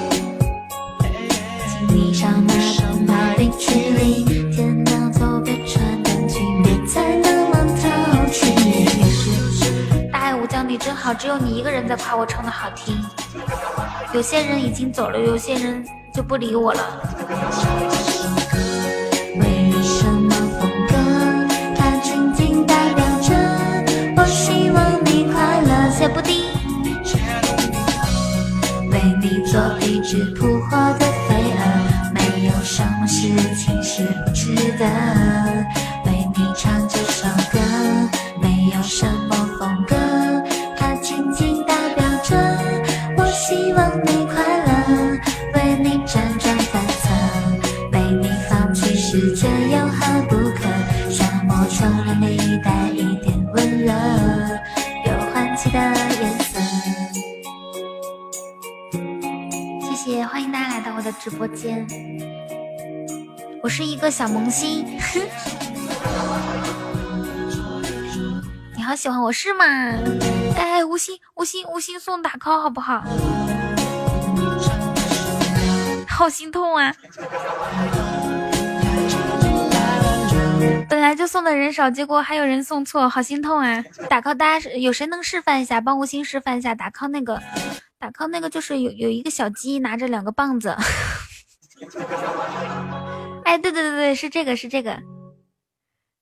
好，只有你一个人在夸我唱的好听。有些人已经走了，有些人就不理我了。为什么风格？它仅仅代表着我希望你快乐。谢布丁。做一只扑火的飞蛾，没有什么事情是不值得。播间，我是一个小萌新，你好喜欢我是吗？哎，无心无心无心送打 call 好不好？好心痛啊！本来就送的人少，结果还有人送错，好心痛啊！打 call，大家有谁能示范一下？帮无心示范一下打 call 那个。打 call 那个就是有有一个小鸡拿着两个棒子，哎，对对对对，是这个是这个。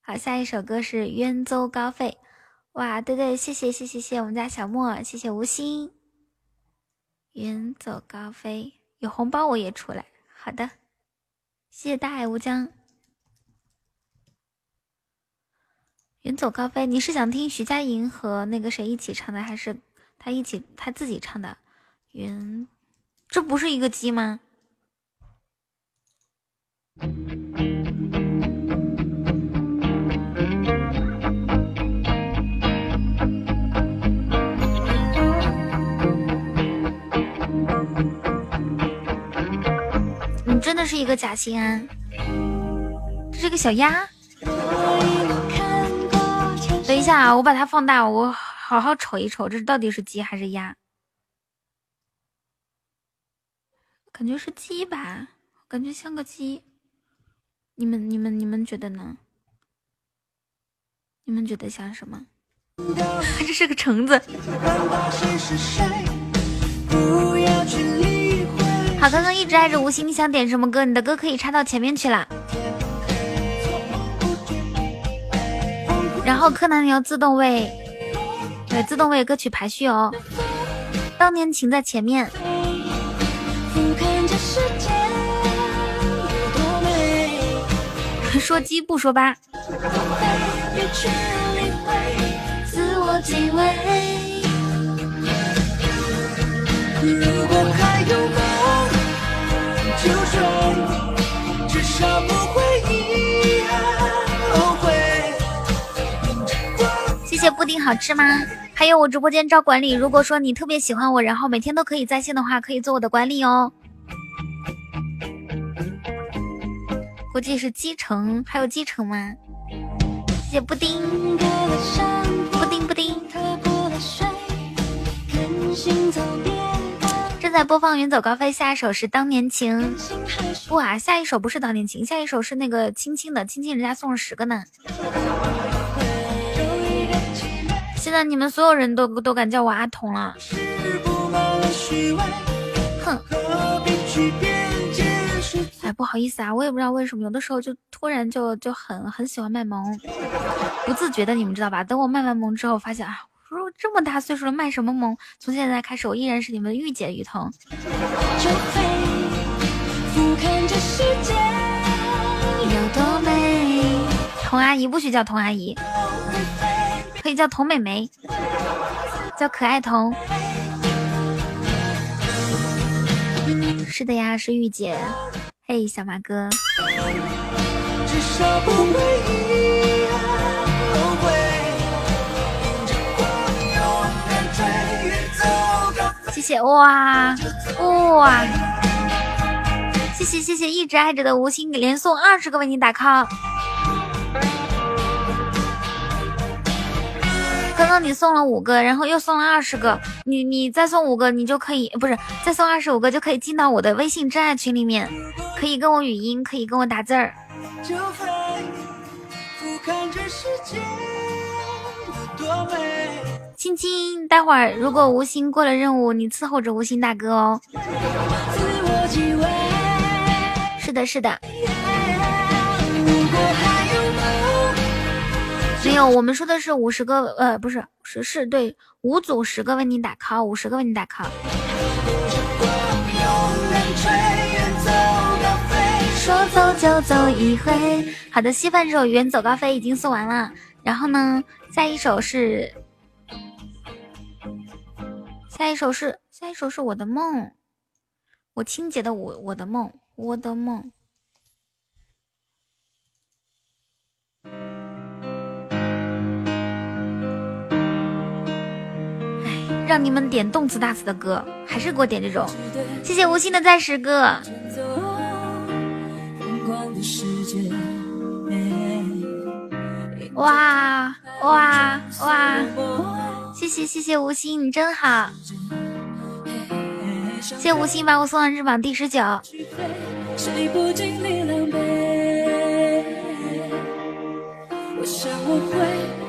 好，下一首歌是远走高飞，哇，对对，谢谢谢谢谢我们家小莫，谢谢吴昕。远走高飞，有红包我也出来，好的，谢谢大海无疆。远走高飞，你是想听徐佳莹和那个谁一起唱的，还是他一起他自己唱的？云，这不是一个鸡吗？你真的是一个假心安，这是个小鸭。等一下啊，我把它放大，我好好瞅一瞅，这到底是鸡还是鸭？感觉是鸡吧，感觉像个鸡。你们、你们、你们觉得呢？你们觉得像什么？这是个橙子。好，刚刚一直爱着无心，你想点什么歌？你的歌可以插到前面去了。然后柯南你要自动为，对，自动为歌曲排序哦。当年情在前面。说鸡不说八。谢谢布丁好吃吗？还有我直播间招管理，如果说你特别喜欢我，然后每天都可以在线的话，可以做我的管理哦。估计是基城，还有基城吗？谢谢布丁，布丁布丁。正在播放《远走高飞》，下一首是《当年情》。不啊，下一首不是《当年情》，下一首是那个亲亲的，亲亲人家送了十个呢。现在你们所有人都都敢叫我阿童了。哼。哎，不好意思啊，我也不知道为什么，有的时候就突然就就很很喜欢卖萌，不自觉的，你们知道吧？等我卖完萌之后，发现啊，我说这么大岁数了卖什么萌？从现在开始，我依然是你们的御姐雨桐。有多美？童阿姨不许叫童阿姨，可以叫童美眉，叫可爱童。是的呀，是御姐。嘿，小马哥，谢谢哇哇，谢谢谢谢一直爱着的无心，连送二十个为你打 call。刚刚你送了五个，然后又送了二十个，你你再送五个，你就可以不是再送二十五个就可以进到我的微信真爱群里面，可以跟我语音，可以跟我打字儿。亲亲，待会儿如果无心过了任务，你伺候着无心大哥哦。是的，是的。我们说的是五十个，呃，不是，是是对，五组十个为你打 call，五十个为你打 call。说走就走一回。好的，稀饭这首《远走高飞》已经送完了，然后呢，下一首是，下一首是，下一首是我的梦，我清洁的我我的梦，我的梦。让你们点动词大词的歌，还是给我点这种。谢谢无心的钻石哥。哇哇哇！谢谢谢谢无心，你真好。谢谢无心把我送到日榜第十九。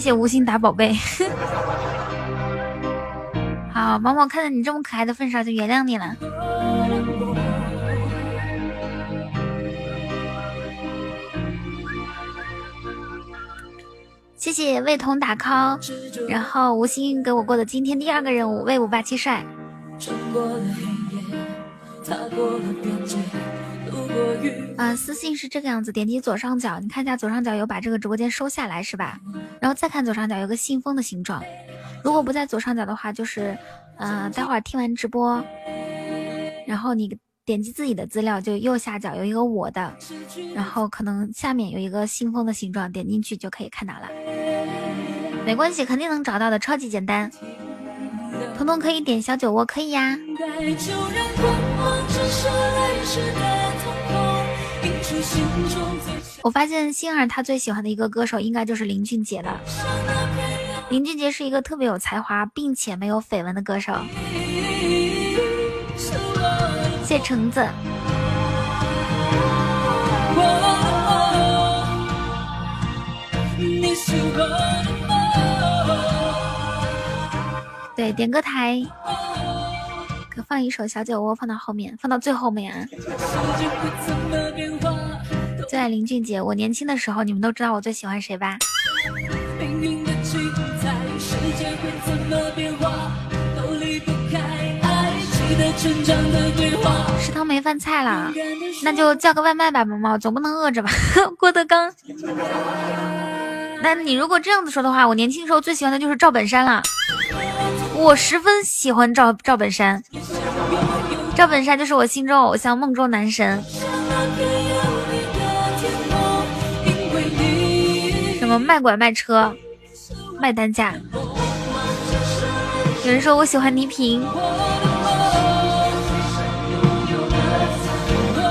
谢谢无心打宝贝。好，毛毛看在你这么可爱的份上，就原谅你了。谢谢魏彤打 call，然后无心给我过的今天第二个任务，魏武霸气帅。啊，私信是这个样子，点击左上角，你看一下左上角有把这个直播间收下来是吧？然后再看左上角有个信封的形状，如果不在左上角的话，就是，呃，待会儿听完直播，然后你点击自己的资料，就右下角有一个我的，然后可能下面有一个信封的形状，点进去就可以看到了。没关系，肯定能找到的，超级简单。彤彤可以点小酒窝，可以呀。我发现星儿她最喜欢的一个歌手应该就是林俊杰了。林俊杰是一个特别有才华并且没有绯闻的歌手。谢橙子。对，点歌台，可放一首小酒窝，放到后面，放到最后面啊。最爱林俊杰，我年轻的时候，你们都知道我最喜欢谁吧？食堂没饭菜了，那就叫个外卖吧，毛毛，总不能饿着吧？郭德纲。那你如果这样子说的话，我年轻时候最喜欢的就是赵本山了。我十分喜欢赵赵本山，赵本山就是我心中偶像，梦中男神。什么卖拐卖车，卖单价？有人说我喜欢倪萍，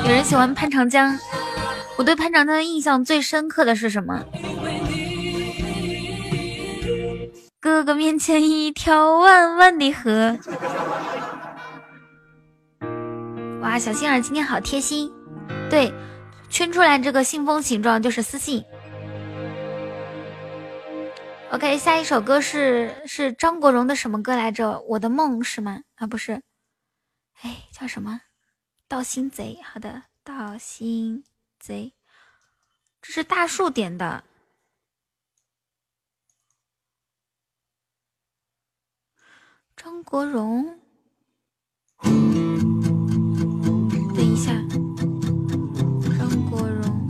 有人喜欢潘长江。我对潘长江的印象最深刻的是什么？哥哥面前一条弯弯的河。哇，小星儿今天好贴心。对，圈出来这个信封形状就是私信。OK，下一首歌是是张国荣的什么歌来着？我的梦是吗？啊，不是。哎，叫什么？盗心贼。好的，盗心贼。这是大树点的。张国荣，等一下，张国荣。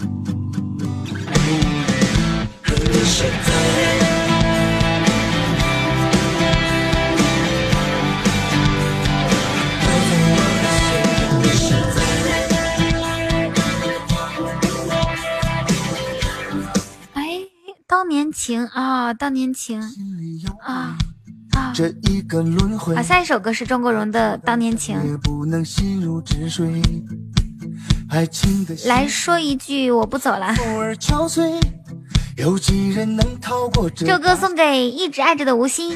哎，当年情啊，当年情啊。这一个轮回。好，下一首歌是张国荣的《当年情》。来说一句，我不走了。这首歌送给一直爱着的吴昕。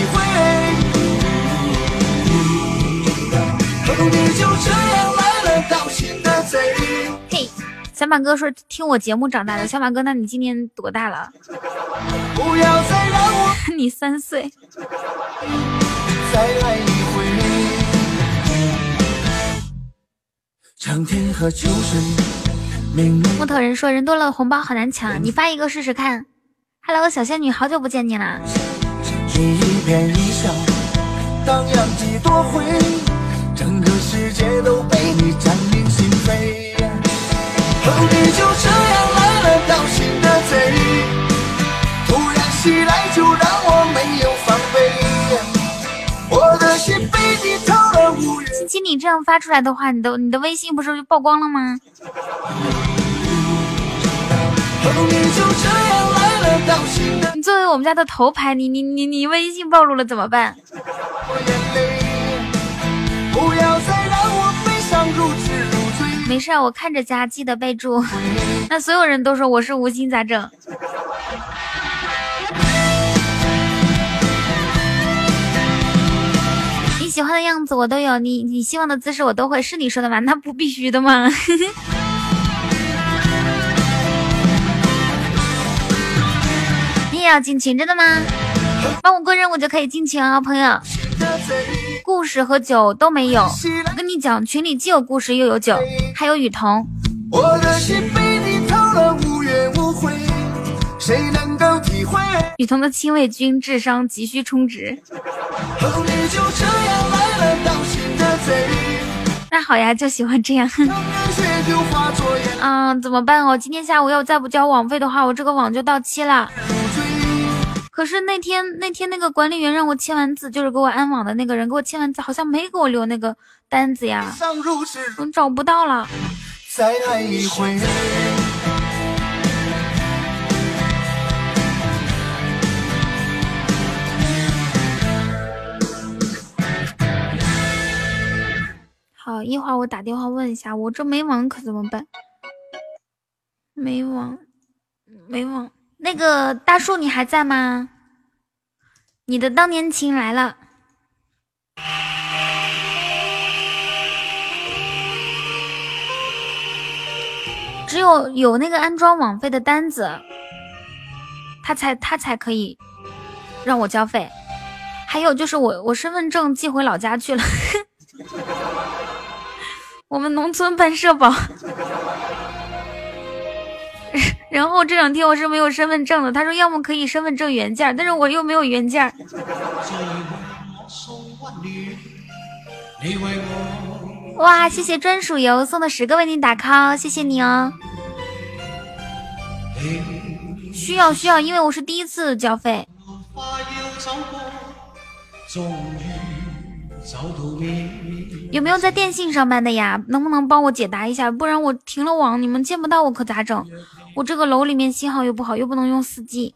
嘿，小马哥说听我节目长大的。小马哥，那你今年多大了？你三岁。木头人说人多了红包好难抢，你发一个试试看。Hello，小仙女，好久不见你了。整个世界都被你占领心扉，而你就这样来了道心的贼，突然袭来就让我没有防备，我的心被你偷了无人。亲亲，你这样发出来的话，你的你的微信不是就曝光了吗？你作为我们家的头牌，你你你你微信暴露了怎么办？不要再让我悲伤如痴如醉。没事，我看着加，记得备注。那所有人都说我是无心，咋整？你喜欢的样子我都有，你你希望的姿势我都会，是你说的吗？那不必须的吗？你也要进群，真的吗？帮我过任务就可以进群啊，朋友。故事和酒都没有。我跟你讲，群里既有故事又有酒，还有雨桐。雨桐的亲卫军智商急需充值。那好呀，就喜欢这样。嗯，怎么办哦？今天下午要再不交网费的话，我这个网就到期了。可是那天那天那个管理员让我签完字，就是给我安网的那个人给我签完字，好像没给我留那个单子呀，我找不到了。好，一会儿我打电话问一下，我这没网可怎么办？没网，没网。那个大树你还在吗？你的当年情来了。只有有那个安装网费的单子，他才他才可以让我交费。还有就是我我身份证寄回老家去了。我们农村办社保，然后这两天我是没有身份证的。他说要么可以身份证原件，但是我又没有原件。哇，谢谢专属油送的十个为你打 call，谢谢你哦。需要需要，因为我是第一次交费。有没有在电信上班的呀？能不能帮我解答一下？不然我停了网，你们见不到我可咋整？我这个楼里面信号又不好，又不能用四 G。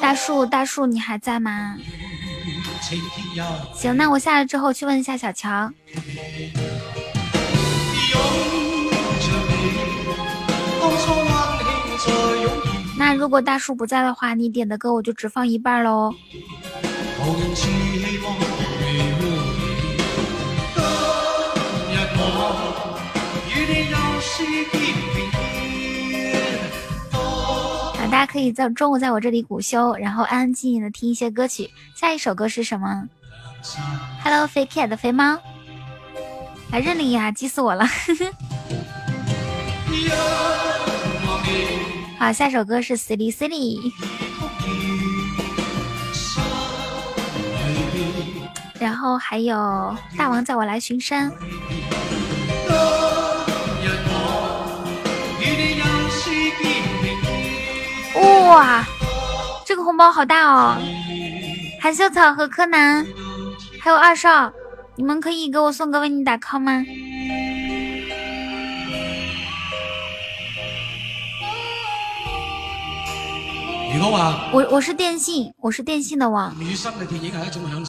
大树，大树，你还在吗？行，那我下来之后去问一下小乔。那如果大叔不在的话，你点的歌我就只放一半喽。啊，大家可以在中午在我这里午休，然后安安静静的听一些歌曲。下一首歌是什么？Hello，飞 cat 的肥猫，来认领呀，急死我了。好，下首歌是 Silly Silly，然后还有大王叫我来巡山。哇，这个红包好大哦！韩秀草和柯南，还有二少，你们可以给我送个为你打 call 吗？我我是电信，我是电信的网。女生嘅电影系一种享。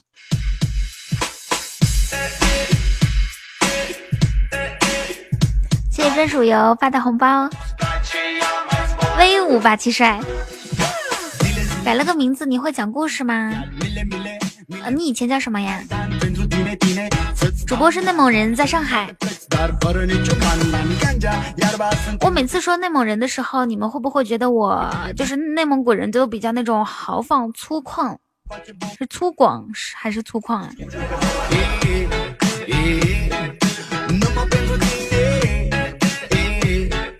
谢谢专属油发的红包，威武霸气帅。改了个名字，你会讲故事吗？呃，你以前叫什么呀？主播是内蒙人，在上海。我每次说内蒙人的时候，你们会不会觉得我就是内蒙古人都比较那种豪放粗犷？是粗犷还是粗犷啊？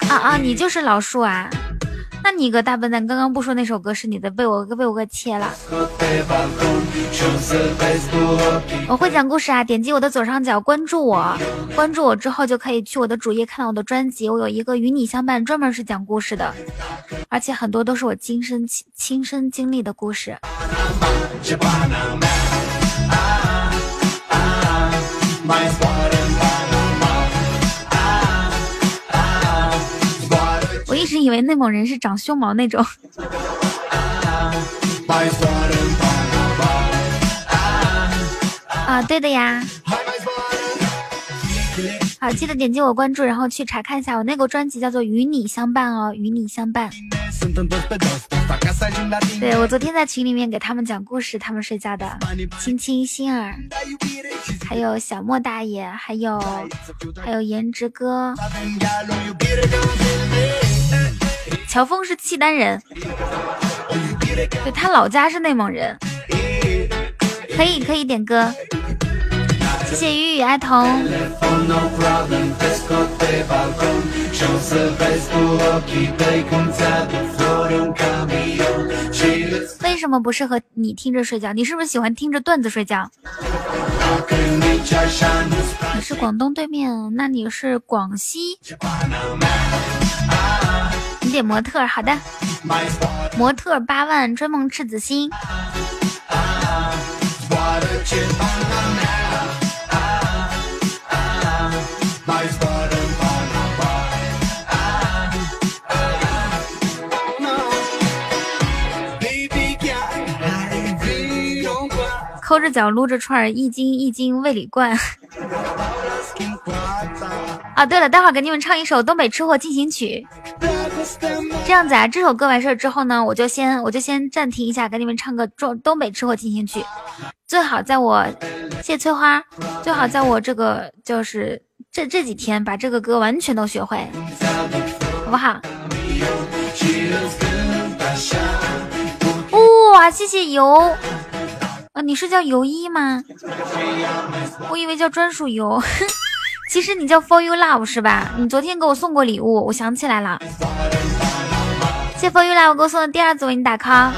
啊啊，你就是老树啊？那你个大笨蛋，刚刚不说那首歌是你的，被我被我给切了。我会讲故事啊，点击我的左上角关注我，关注我之后就可以去我的主页看到我的专辑。我有一个与你相伴，专门是讲故事的，而且很多都是我亲身亲亲身经历的故事。直以为内蒙人是长胸毛那种。啊，对的呀。好，记得点击我关注，然后去查看一下我那个专辑，叫做《与你相伴》哦，《与你相伴》。对我昨天在群里面给他们讲故事，他们睡觉的。青青、心儿，还有小莫大爷，还有还有颜值哥。乔峰是契丹人，对他老家是内蒙人。可以可以点歌，谢谢雨雨爱童。为什么不适合你听着睡觉？你是不是喜欢听着段子睡觉？你是广东对面，那你是广西。你点模特，好的。模特八万，追梦赤子心。抠着脚撸着串儿，一斤一斤胃里灌。啊，对了，待会儿给你们唱一首《东北吃货进行曲》。这样子啊，这首歌完事儿之后呢，我就先我就先暂停一下，给你们唱个中东北吃货进行曲。最好在我谢翠花，最好在我这个就是这这几天把这个歌完全都学会，好不好？哇，谢谢油。啊，你是叫尤一吗？我以为叫专属油，其实你叫 For You Love 是吧？你昨天给我送过礼物，我想起来了。谢 For You Love 给我送的第二组，为你打 call。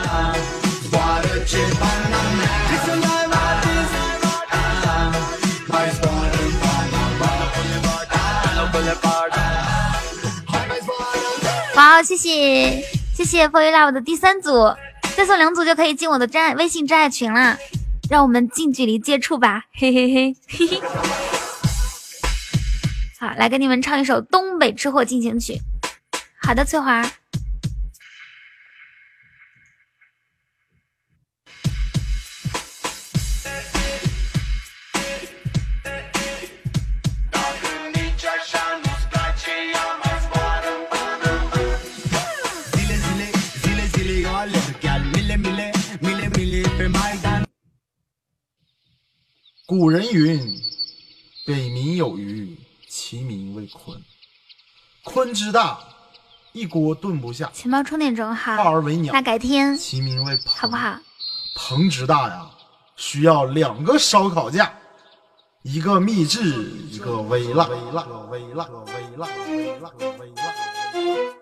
好，谢谢谢谢 For You Love 的第三组。再送两组就可以进我的真爱微信真爱群了，让我们近距离接触吧，嘿嘿嘿嘿嘿。好，来给你们唱一首《东北吃货进行曲》。好的，翠花。古人云：“北冥有鱼，其名为鲲。鲲之大，一锅炖不下。钱包充电中，好。化而为鸟，那改天，其名为鹏，好不好？鹏之大呀，需要两个烧烤架，一个秘制，一个微辣，微辣，微辣，微辣，微辣，微辣。”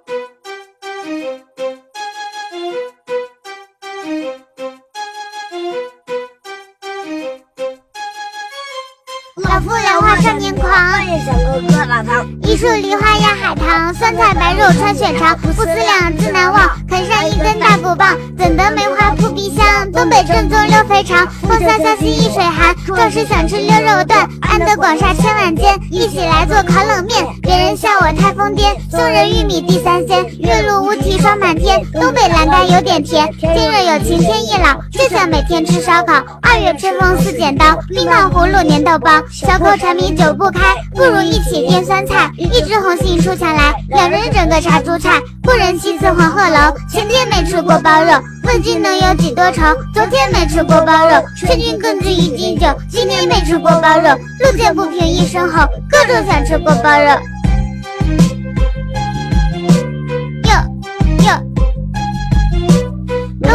狂，一树梨花压海棠，酸菜白肉穿血肠，父子两字难忘。啃上一根大骨棒，怎得梅花扑鼻香？东北正宗溜肥肠，风萧萧兮易水寒。壮士想吃溜肉段，安得广厦千万间？一起来做烤冷面，人笑我太疯癫。松仁玉米地三鲜，月露乌啼霜满天。东北栏杆有点甜，今日有晴天一老，就想每天吃烧烤。二月春风似剪刀，冰糖葫芦粘豆包。小口柴米酒不开，不如一起掂酸菜。一枝红杏出墙来，两人整个茶猪菜。故人西辞黄鹤楼，前天没吃过包肉，问君能有几多愁？昨天没吃过包肉，劝君更尽一斤酒。今天没吃过包肉，路见不平一声吼，各种想吃锅包肉。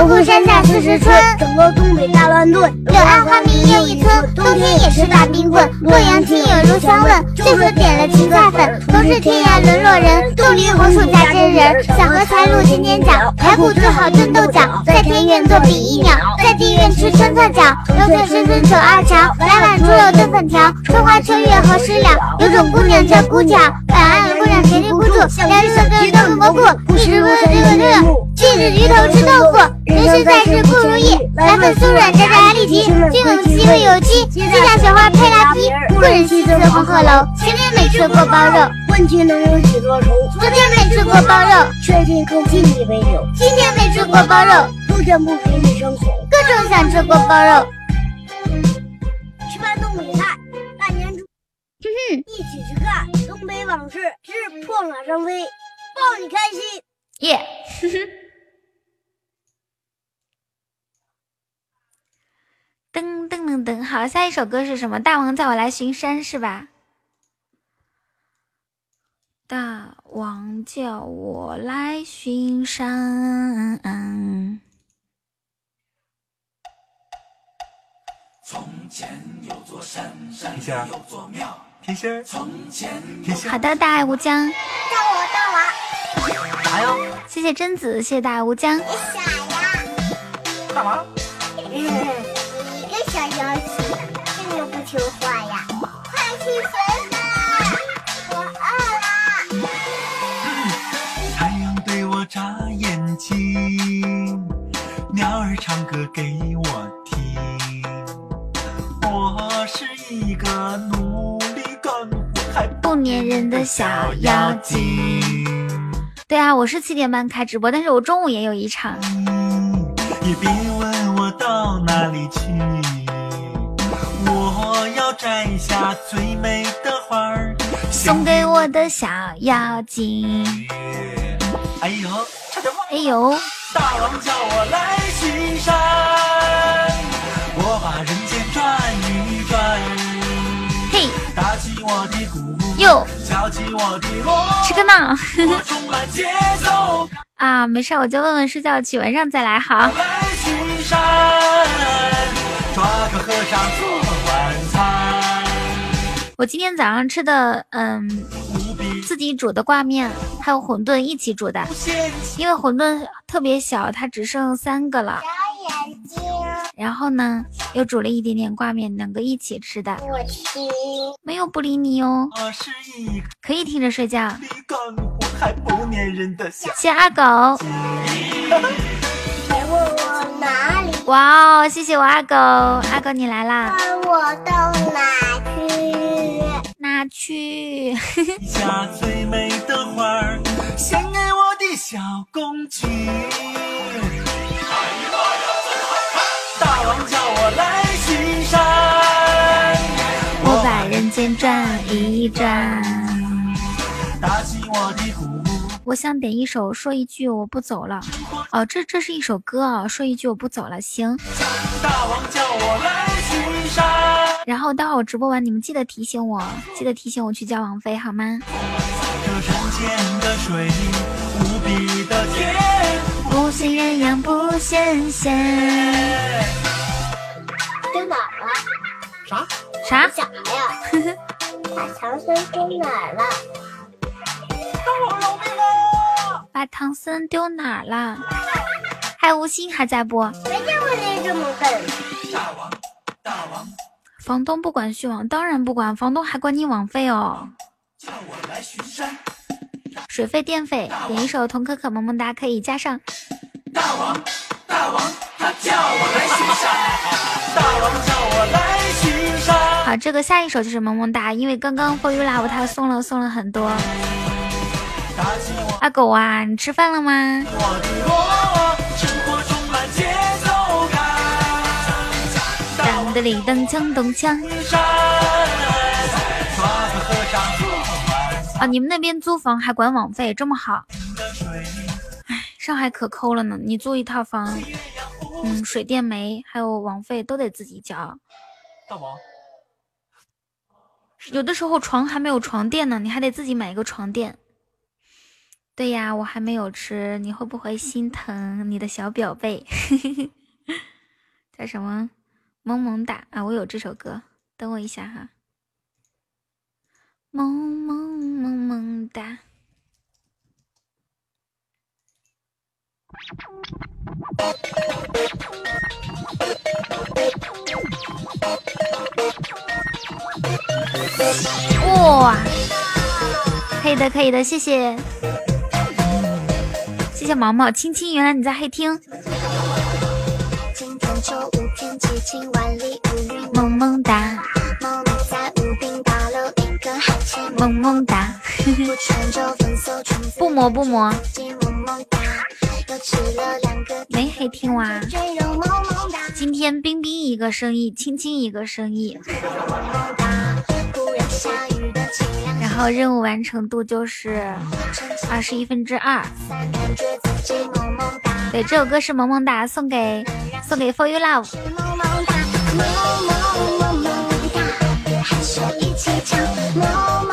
龙虎山下四时春，整个东北大乱炖。柳暗花明又一村，冬天也吃大冰棍。洛阳亲友如相问，就说点了青菜粉。同是天涯沦落人，冻梨红薯加真人。小荷才露尖尖角，排骨最好炖豆角。在天愿做比翼鸟，在地愿吃春菜饺。流水深圳走二桥，来碗猪肉炖粉条。春花秋月何时了？有种姑娘叫姑巧，本案姑娘甜甜姑住，两人小哥豆腐蘑菇，不食不这个这个。禁止鱼头吃豆腐，人生在世不如意。来份松软渣渣立体，君冷鸡味有鸡。鸡架雪花配辣皮，故人西辞黄鹤楼。前天没吃过包肉，问君能有几多愁？昨天没吃过包肉，劝君更尽一杯酒。今天没吃过包肉，路见不平一声吼，各种想吃过包肉。吃饭东北菜，大年初，哼哼，一起去看东北往事之破马张飞，抱你开心。耶！噔噔噔噔，好，下一首歌是什么？大王叫我来巡山是吧？大王叫我来巡山。从前有座山，山上有座庙。天仙儿，从前好的，大爱无疆。叫我大王。啥呀？谢谢贞子，谢谢大爱无疆。你傻呀？大王。妖精，这么不听话呀？快去学吧，我饿了。太阳对我眨眼睛，鸟儿唱歌给我听。我是一个努力干活还不粘人的小妖精。对啊，我是七点半开直播，但是我中午也有一场。也别问我到哪里去，我要摘下最美的花儿送给我的小妖精。哎呦，差点忘了！哎呦，大王叫我来巡山，我把人间转一转。嘿，打起我的鼓。哟，吃个闹！啊，没事，我就问问睡觉去，晚上再来好。我今天早上吃的，嗯，自己煮的挂面，还有馄饨一起煮的，因为馄饨特别小，它只剩三个了。然后呢，又煮了一点点挂面，两个一起吃的。我吃，没有不理你哟，可以听着睡觉。谢阿狗。问我哪里？哇哦，谢谢我二狗，二狗你来啦。我到哪去？哪去？家最美的花儿，献给我的小公举。大王叫我来巡山，我把人间转一转。打起我的鼓，我想点一首，说一句我不走了。哦，这这是一首歌啊，说一句我不走了，行。大王叫我来巡山，然后待会我直播完，你们记得提醒我，记得提醒我去叫王菲好吗？这山间的水无比的甜，不羡鸳鸯不羡仙。丢哪儿了？啥？啥？啥呀？把唐僧丢哪儿了？把唐僧丢哪儿了？还无心还在不？没见过你这么笨。大王，大王，房东不管续网，当然不管，房东还管你网费哦。叫我来巡山。水费、电费，点一首童可可萌萌哒，可以加上。大王，大王，他叫我来巡山。大王叫我来巡山。好，这个下一首就是萌萌哒，因为刚刚 For You Love 他送了送了很多。阿狗啊，你吃饭了吗？当的里噔锵咚锵。啊，你们那边租房还管网费，这么好？哎，上海可抠了呢，你租一套房。嗯，水电煤还有网费都得自己交。大王，有的时候床还没有床垫呢，你还得自己买一个床垫。对呀，我还没有吃，你会不会心疼你的小表贝？叫什么？萌萌哒啊！我有这首歌，等我一下哈。萌萌萌萌哒。哇，可以的，可以的，谢谢，谢谢毛毛亲亲，原来你在黑厅。萌萌哒，萌萌哒，不磨不磨。没黑听哇！今天冰冰一个生意，青青一个生意。然后任务完成度就是二十一分之二。对，这首歌是萌萌哒，送给送给 For You Love。对，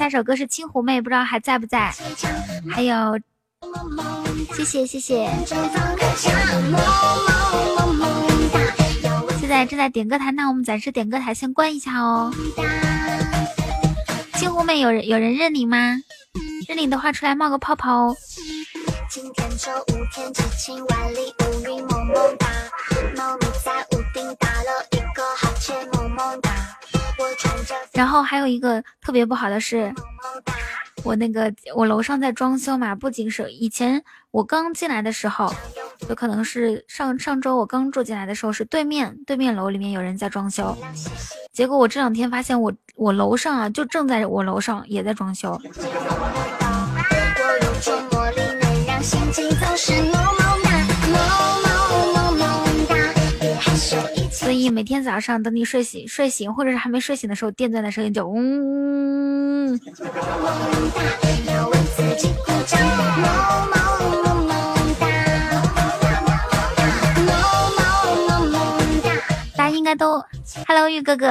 下首歌是青湖妹，不知道还在不在？还有，谢谢谢谢。现在正在点歌台，那我们暂时点歌台先关一下哦。青湖妹，有人有人认领吗？认领的话出来冒个泡泡哦。然后还有一个特别不好的是，我那个我楼上在装修嘛，不仅是以前我刚进来的时候，有可能是上上周我刚住进来的时候是对面对面楼里面有人在装修，结果我这两天发现我我楼上啊就正在我楼上也在装修。所以每天早上等你睡醒、睡醒或者是还没睡醒的时候，电钻的声音就嗡。大家应该都，Hello 玉哥哥，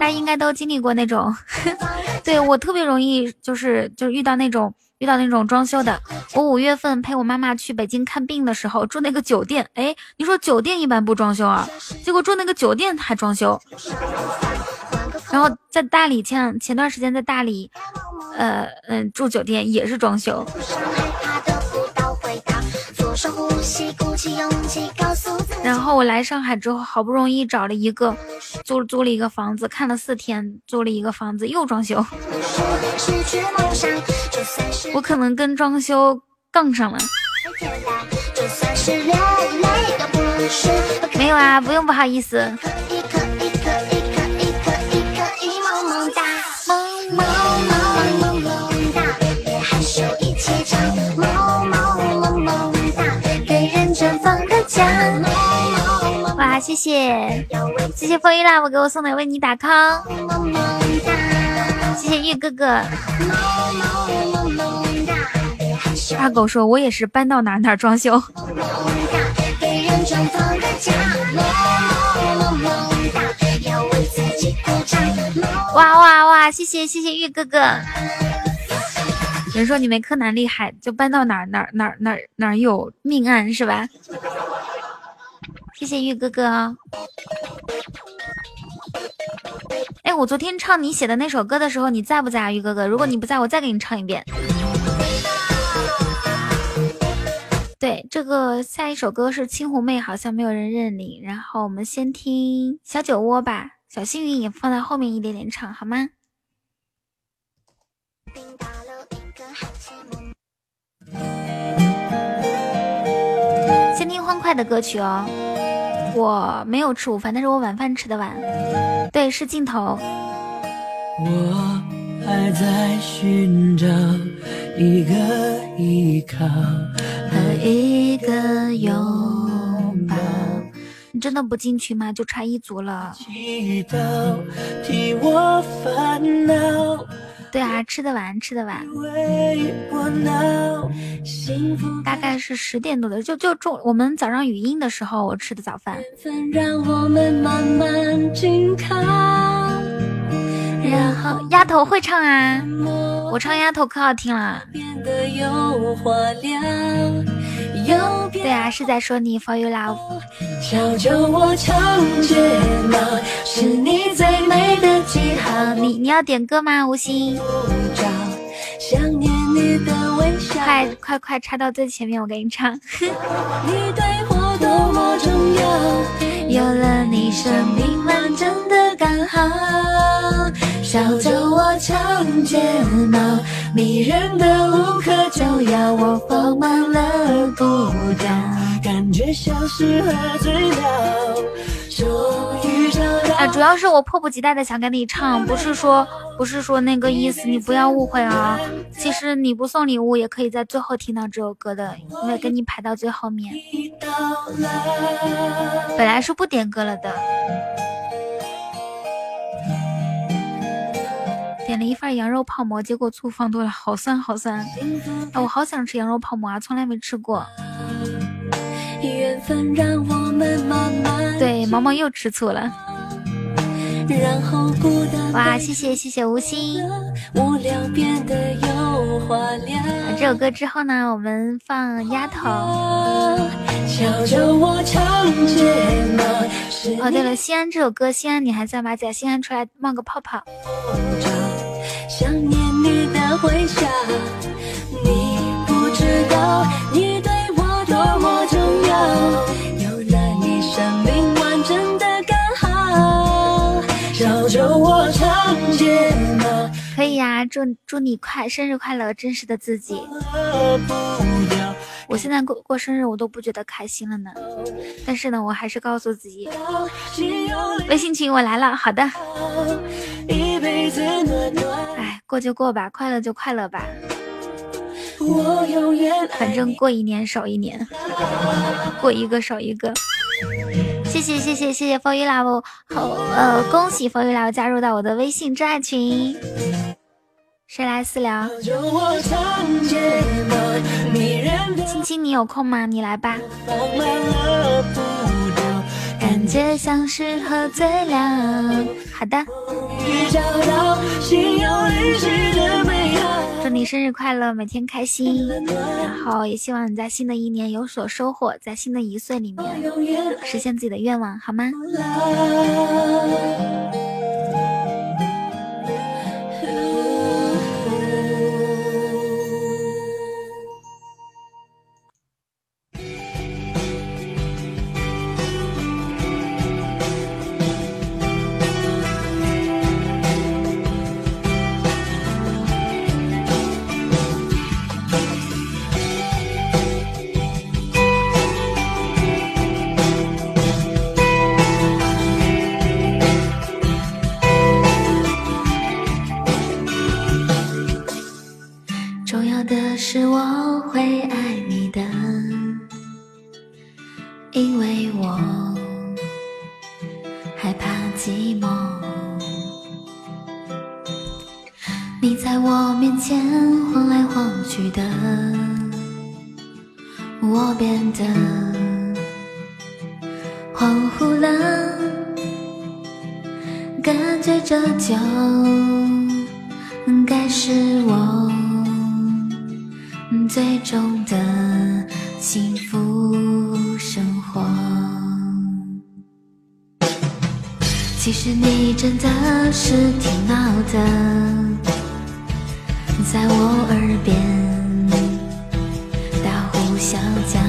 大家应该都经历过那种，对我特别容易就是就是遇到那种。遇到那种装修的，我五月份陪我妈妈去北京看病的时候住那个酒店，哎，你说酒店一般不装修啊，结果住那个酒店还装修。然后在大理前前段时间在大理，呃嗯住酒店也是装修。然后我来上海之后，好不容易找了一个租租了一个房子，看了四天，租了一个房子又装修。我可能跟装修杠上了。没有啊，不用不好意思。哇，谢谢谢谢风雨 love 给我送的为你打 call，谢谢玉哥哥。阿狗说：“我也是搬到哪哪装修。”哇哇哇！谢谢谢谢玉哥哥。有人说你没柯南厉害，就搬到哪哪哪哪哪有命案是吧？谢谢玉哥哥。哎，我昨天唱你写的那首歌的时候，你在不在啊，玉哥哥？如果你不在，我再给你唱一遍。对，这个下一首歌是青湖妹，好像没有人认领。然后我们先听小酒窝吧，小幸运也放在后面一点点唱，好吗？先听欢快的歌曲哦。我没有吃午饭，但是我晚饭吃的晚。对，是镜头。我还在寻找一个依靠和一个拥抱。你真的不进去吗？就差一组了。替我烦恼。对啊，吃得完，吃得晚，大概是十点多的，就就中我们早上语音的时候，我吃的早饭。然后丫头会唱啊，我唱丫头可好听了。对啊，是在说你 For You Love。瞧着我长睫毛，是你最美的记号你你要点歌吗？无心。快快快，插到最前面，我给你唱。你对我多么重要有了你，生命完整的刚好。笑着我长睫毛，迷人的无可救药，我放慢了步调，感觉像是喝醉了，终于。啊，主要是我迫不及待的想跟你唱，不是说不是说那个意思，你不要误会啊。其实你不送礼物也可以在最后听到这首歌的，因为给你排到最后面。本来是不点歌了的，点了一份羊肉泡馍，结果醋放多了，好酸好酸。哎，我好想吃羊肉泡馍啊，从来没吃过。对，毛毛又吃醋了。哇，谢谢谢谢无心。这首歌之后呢，我们放丫头。哦，对了，西安这首歌，西安你还在吗？在西安出来冒个泡泡。想念你的回响，你不知道，你对我多么重要。有了你，生命完整的刚好。小酒窝长睫对。呀，祝祝你快生日快乐，真实的自己。我现在过过生日，我都不觉得开心了呢。但是呢，我还是告诉自己，微信群我来了。好的。哎，过就过吧，快乐就快乐吧。反正过一年少一年，过一个少一个。谢谢谢谢谢谢风雨老好呃，恭喜风雨老加入到我的微信真爱群。谁来私聊？青青，你有空吗？你来吧。感觉像是喝醉了。好的。祝你生日快乐，每天开心。然后也希望你在新的一年有所收获，在新的一岁里面实现自己的愿望，好吗？是我会爱你的，因为我害怕寂寞。你在我面前晃来晃去的，我变得恍惚了，感觉这就该是我。最终的幸福生活。其实你真的是挺闹的，在我耳边大呼小叫。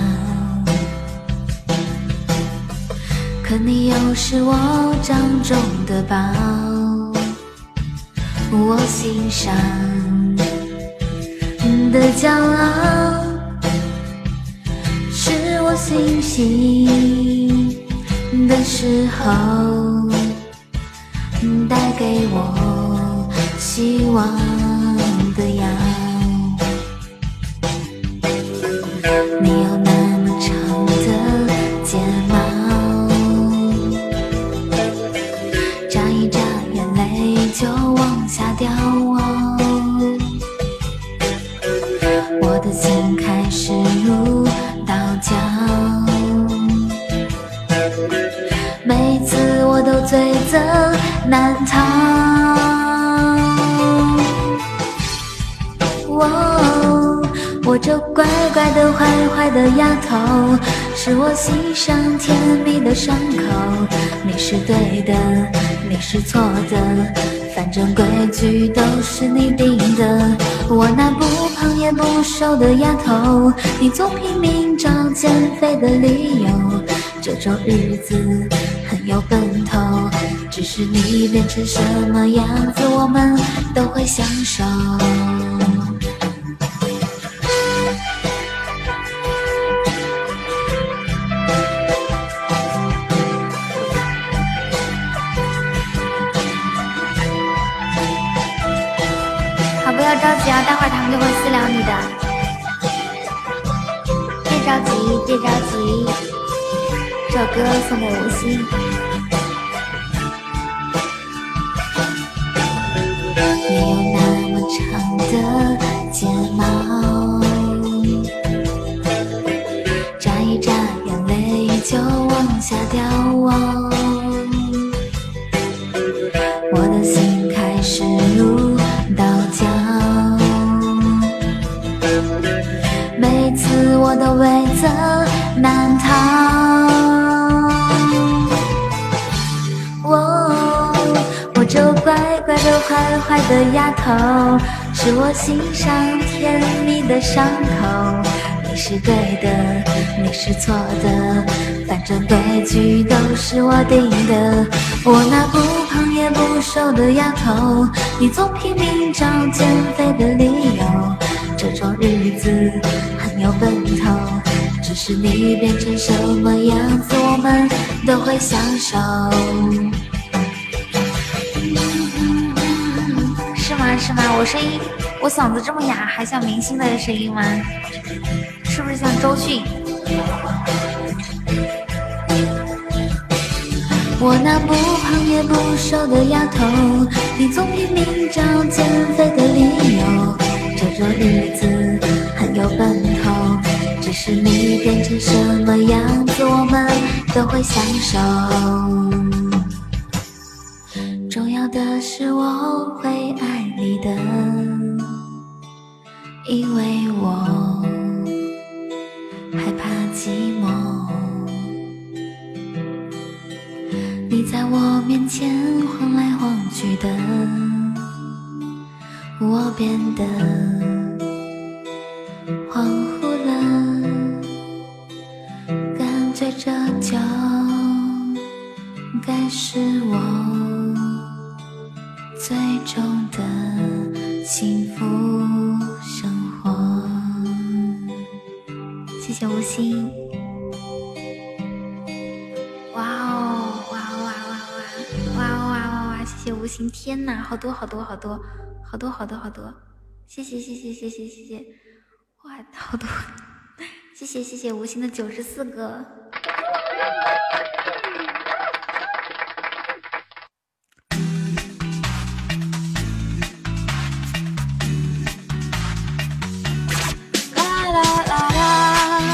可你又是我掌中的宝，我心上。的骄傲，是我清醒的时候，带给我希望。难逃。我，我这乖乖的坏坏的丫头，是我心上甜蜜的伤口。你是对的，你是错的。反正规矩都是你定的，我那不胖也不瘦的丫头，你总拼命找减肥的理由。这种日子很有奔头，只是你变成什么样子我们都会相守。好不要着急啊待会儿他们就会私聊你的。别着急别着急。这首歌送给吴昕。长的睫毛，眨一眨眼泪就往下掉。我的心开始如刀绞，每次我都为责坏坏的丫头，是我心上甜蜜的伤口。你是对的，你是错的，反正规矩都是我定的。我那不胖也不瘦的。丫头，你总拼命找减肥的理由。这种日子很有奔头，只是你变成什么样子，我们都会享受。是吗？我声音，我嗓子这么哑，还像明星的声音吗？是不是像周迅？我那不胖也不瘦的丫头，你总拼命找减肥的理由。这种日子很有奔头，只是你变成什么样子，我们都会享受。多好多好多好多好多好多，谢谢谢谢谢谢谢谢，哇，好多，谢谢谢谢无心的九十四个。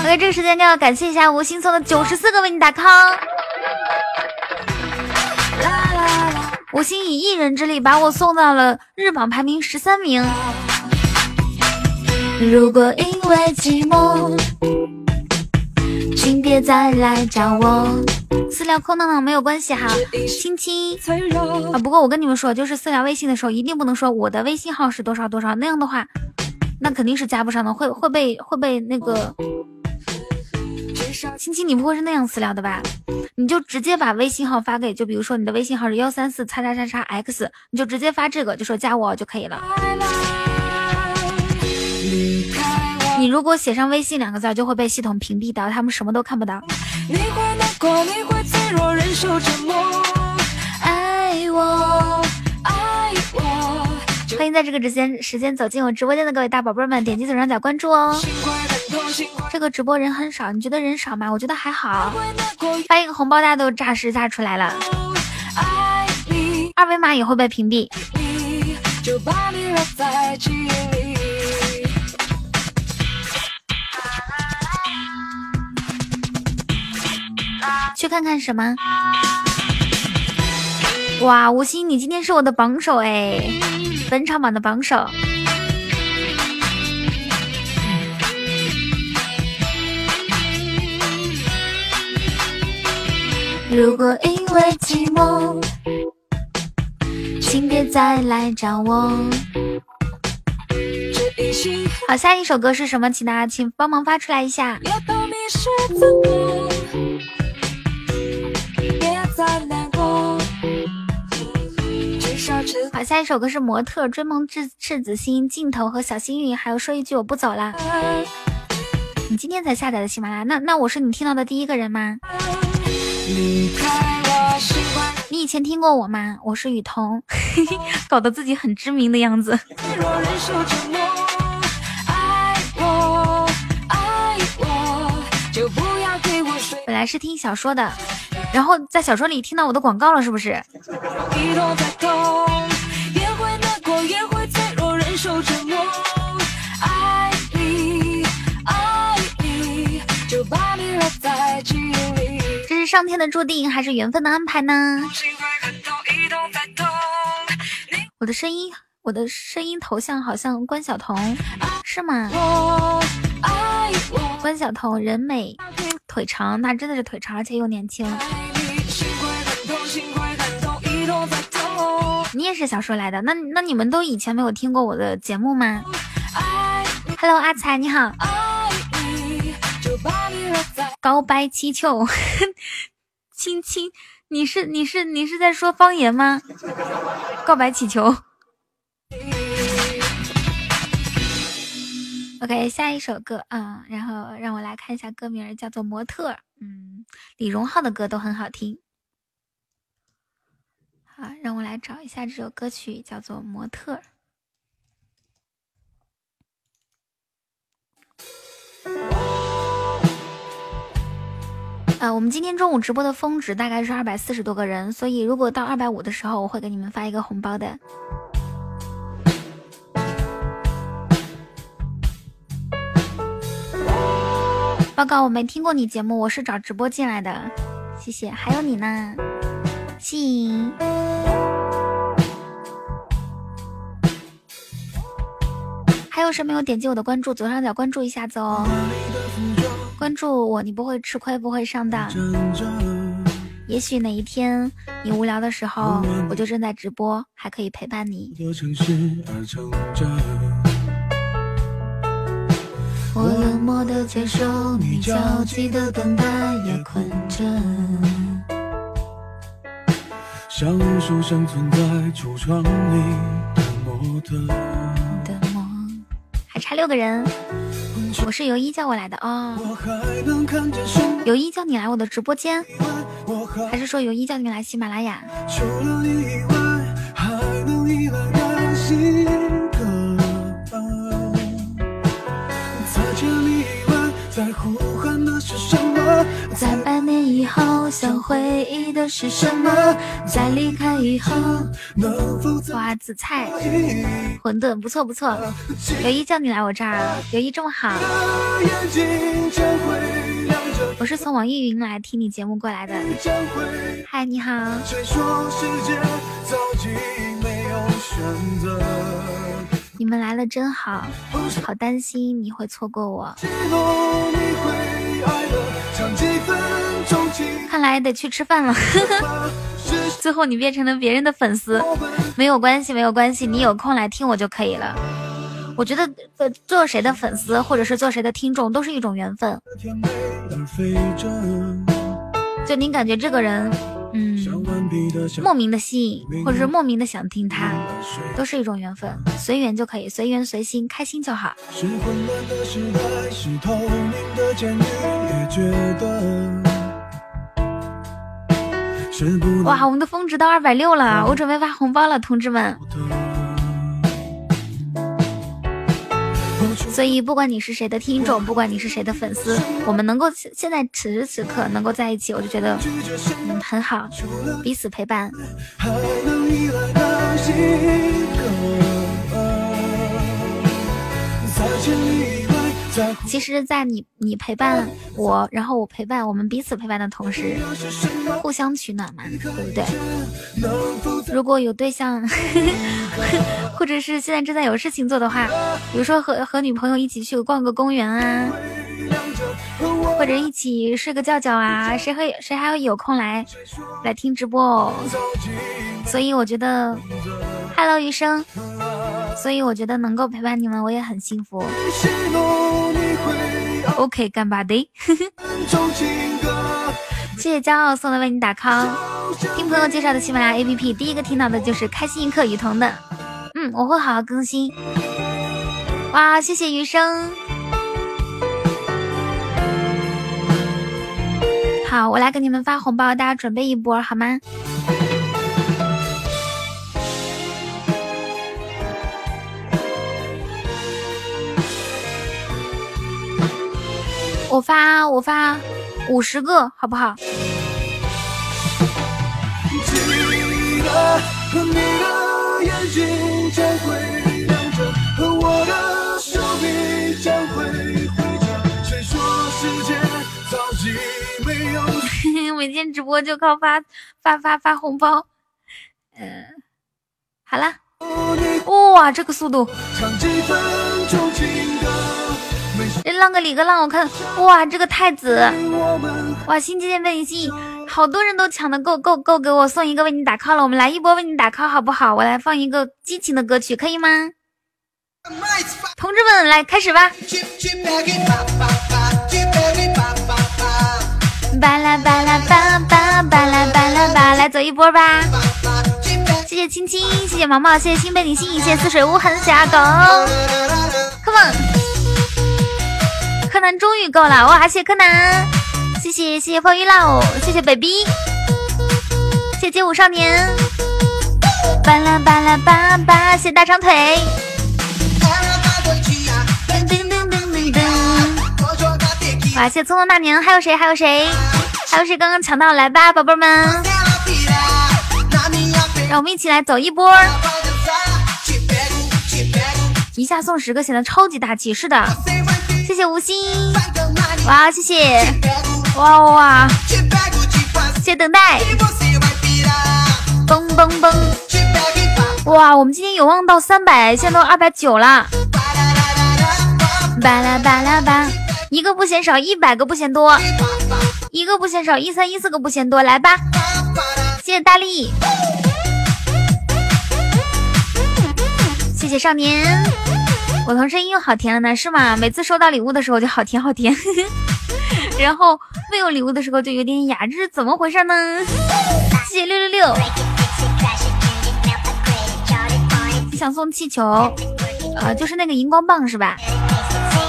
OK，这个时间就要感谢一下吴昕送的九十四个为你打 call。吴昕以一人之力把我送到了日榜排名十三名。如果因为寂寞，请别再来找我。私聊空荡荡没有关系哈，亲亲啊！不过我跟你们说，就是私聊微信的时候，一定不能说我的微信号是多少多少，那样的话，那肯定是加不上的，会会被会被那个。亲亲，你不会是那样私聊的吧？你就直接把微信号发给，就比如说你的微信号是幺三四叉叉叉叉 x，你就直接发这个，就说加我就可以了。你如果写上微信两个字，就会被系统屏蔽掉，他们什么都看不到。爱我，爱我。欢迎在这个直间时间走进我直播间的各位大宝贝们，点击左上角关注哦。这个直播人很少，你觉得人少吗？我觉得还好。发一个红包，大家都炸时炸出来了。二维码也会被屏蔽。去看看什么？哇，吴昕，你今天是我的榜首哎，本场榜的榜首。如果因为寂寞，请别再来找我。好，下一首歌是什么？请大家请帮忙发出来一下。好，下一首歌是模特追梦赤赤子心镜头和小幸运，还有说一句我不走了。你今天才下载的喜马拉雅，那那我是你听到的第一个人吗？你以前听过我吗？我是雨桐，搞得自己很知名的样子。本来是听小说的，然后在小说里听到我的广告了，是不是？上天的注定，还是缘分的安排呢？我的声音，我的声音头像好像关晓彤，是吗？关晓彤人美腿长，那真的是腿长，而且又年轻。你也是小说来的？那那你们都以前没有听过我的节目吗？Hello，阿才你好。告白气球，亲亲，你是你是你是在说方言吗？告白气球。OK，下一首歌啊，然后让我来看一下歌名，叫做《模特》。嗯，李荣浩的歌都很好听。好，让我来找一下这首歌曲，叫做《模特》。呃，我们今天中午直播的峰值大概是二百四十多个人，所以如果到二百五的时候，我会给你们发一个红包的。报告，我没听过你节目，我是找直播进来的，谢谢。还有你呢，信。还有谁没有点击我的关注？左上角关注一下子哦，关注我，你不会吃亏，不会上当。也许哪一天你无聊的时候，我就正在直播，还可以陪伴你。我冷漠的接受你焦急的等待，也困着。像书生存在橱窗里的模特。的梦。还差六个人，我是尤一叫我来的哦。尤一叫你来我的直播间，还是说尤一叫你来喜马拉雅？除了你以外，还能依赖。在呼喊的是什么？在百年以后想回忆的是什么？在离开以后能否哇，紫菜，馄饨，不错不错。尤一叫你来我这儿，尤一这么好。我是从网易云来听你节目过来的。嗨，你好。你们来了真好，好担心你会错过我。看来得去吃饭了。最后你变成了别人的粉丝，没有关系，没有关系，你有空来听我就可以了。我觉得做谁的粉丝，或者是做谁的听众，都是一种缘分。就您感觉这个人。嗯，莫名的吸引，或者是莫名的想听他，都是一种缘分，随缘就可以，随缘随心，开心就好。哇，我们的峰值到二百六了，我准备发红包了，同志们。所以，不管你是谁的听众，不管你是谁的粉丝，我们能够现在此时此刻能够在一起，我就觉得嗯很好，彼此陪伴。其实，在你你陪伴我，然后我陪伴我们彼此陪伴的同时，互相取暖嘛，对不对？如果有对象，或者是现在正在有事情做的话，比如说和和女朋友一起去逛个公园啊，或者一起睡个觉觉啊，谁会谁还会有空来来听直播哦？所以我觉得，Hello 余生。所以我觉得能够陪伴你们，我也很幸福。OK，干巴的，谢谢骄傲送的为你打 call。听朋友介绍的喜马拉雅 APP，第一个听到的就是开心一刻雨桐的。嗯，我会好好更新。哇，谢谢余生。好，我来给你们发红包，大家准备一波好吗？我发我发五十个，好不好？每天直播就靠发发发发红包，嗯，好了，哇，这个速度！浪个里个浪，我看，哇，这个太子，哇，新界为你心，好多人都抢的够够够，给我送一个为你打 call 了，我们来一波为你打 call 好不好？我来放一个激情的歌曲，可以吗？同志们，来开始吧！巴拉巴拉巴巴巴拉巴拉巴，来走一波吧！谢谢青青，谢谢毛毛，谢谢心被你吸引，谢谢似水无痕，小阿狗，Come on！柯南终于够了，哇！谢谢柯南，谢谢谢谢风雨老，谢谢 baby，谢谢街舞少年，巴拉巴拉巴巴，谢谢大长腿。哇！谢匆匆那年，还有谁？还有谁？还有谁刚刚抢到？来吧，宝贝们，让我们一起来走一波，一下送十个，显得超级大气。是的，谢谢无心，哇，谢谢，哇哇，谢谢等待，嘣嘣嘣，哇，我们今天有望到三百，现在都二百九了，巴拉巴拉巴。一个不嫌少，一百个不嫌多；一个不嫌少，一三一四个不嫌多。来吧，谢谢大力，谢谢少年。我同声音又好甜了呢，是吗？每次收到礼物的时候就好甜好甜，然后没有礼物的时候就有点哑，这是怎么回事呢？谢谢六六六。想送气球，呃，就是那个荧光棒是吧？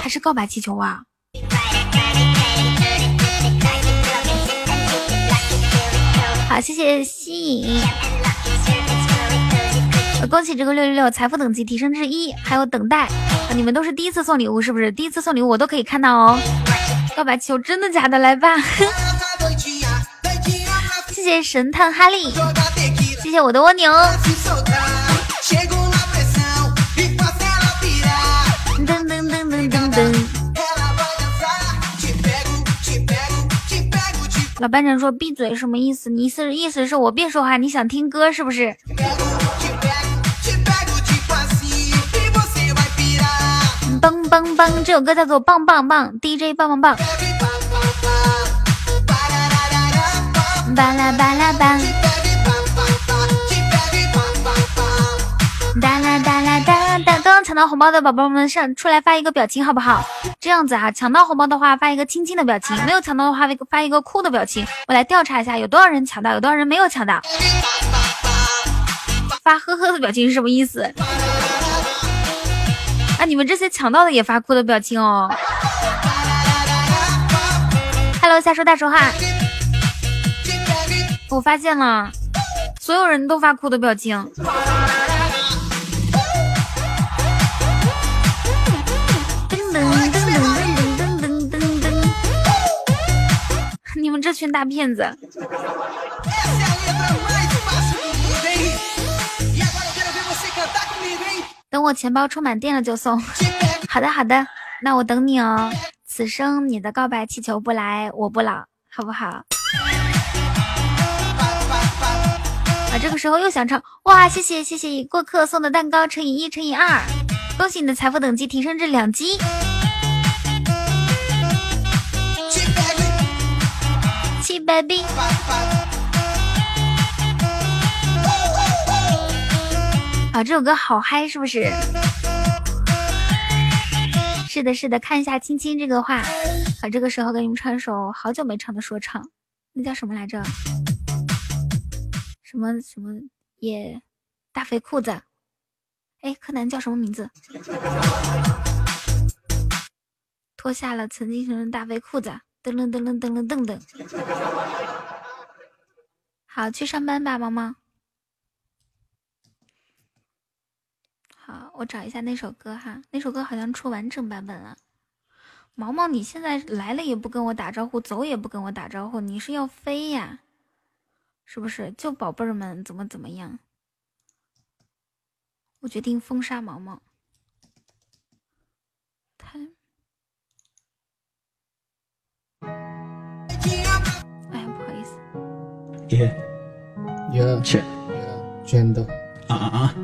还是告白气球啊？好，谢谢吸引，恭喜这个六六六财富等级提升至一，还有等待，你们都是第一次送礼物是不是？第一次送礼物我都可以看到哦。告白气球真的假的？来吧，谢谢神探哈利，谢谢我的蜗牛。噔噔噔噔噔噔。老班长说：“闭嘴，什么意思？你意思意思是我别说话，你想听歌是不是？”棒棒棒，这首歌叫做《棒棒棒》，DJ 棒棒棒。巴拉巴拉巴。哒啦哒啦哒哒，刚刚抢到红包的宝宝们上出来发一个表情好不好？这样子啊，抢到红包的话发一个亲亲的表情，没有抢到的话发一个哭的表情。我来调查一下有多少人抢到，有多少人没有抢到。发呵呵的表情是什么意思？啊，你们这些抢到的也发哭的表情哦。Hello，瞎说大实话。我发现了，所有人都发哭的表情。噔噔噔噔噔噔噔噔噔你们这群大骗子！等我钱包充满电了就送。好的好的，那我等你哦。此生你的告白气球不来，我不老，好不好？啊，这个时候又想唱哇！谢谢谢谢过客送的蛋糕乘以一乘以二，恭喜你的财富等级提升至两级。baby，啊，这首歌好嗨，是不是？是的，是的，看一下青青这个话。啊，这个时候给你们唱一首好久没唱的说唱，那叫什么来着？什么什么也大肥裤子？哎，柯南叫什么名字？脱下了曾经的大肥裤子。噔噔噔噔噔噔噔噔，好，去上班吧，毛毛。好，我找一下那首歌哈，那首歌好像出完整版本了。毛毛，你现在来了也不跟我打招呼，走也不跟我打招呼，你是要飞呀？是不是？就宝贝儿们怎么怎么样？我决定封杀毛毛。他，哎呀，不好意思。耶耶，切，真的啊啊啊！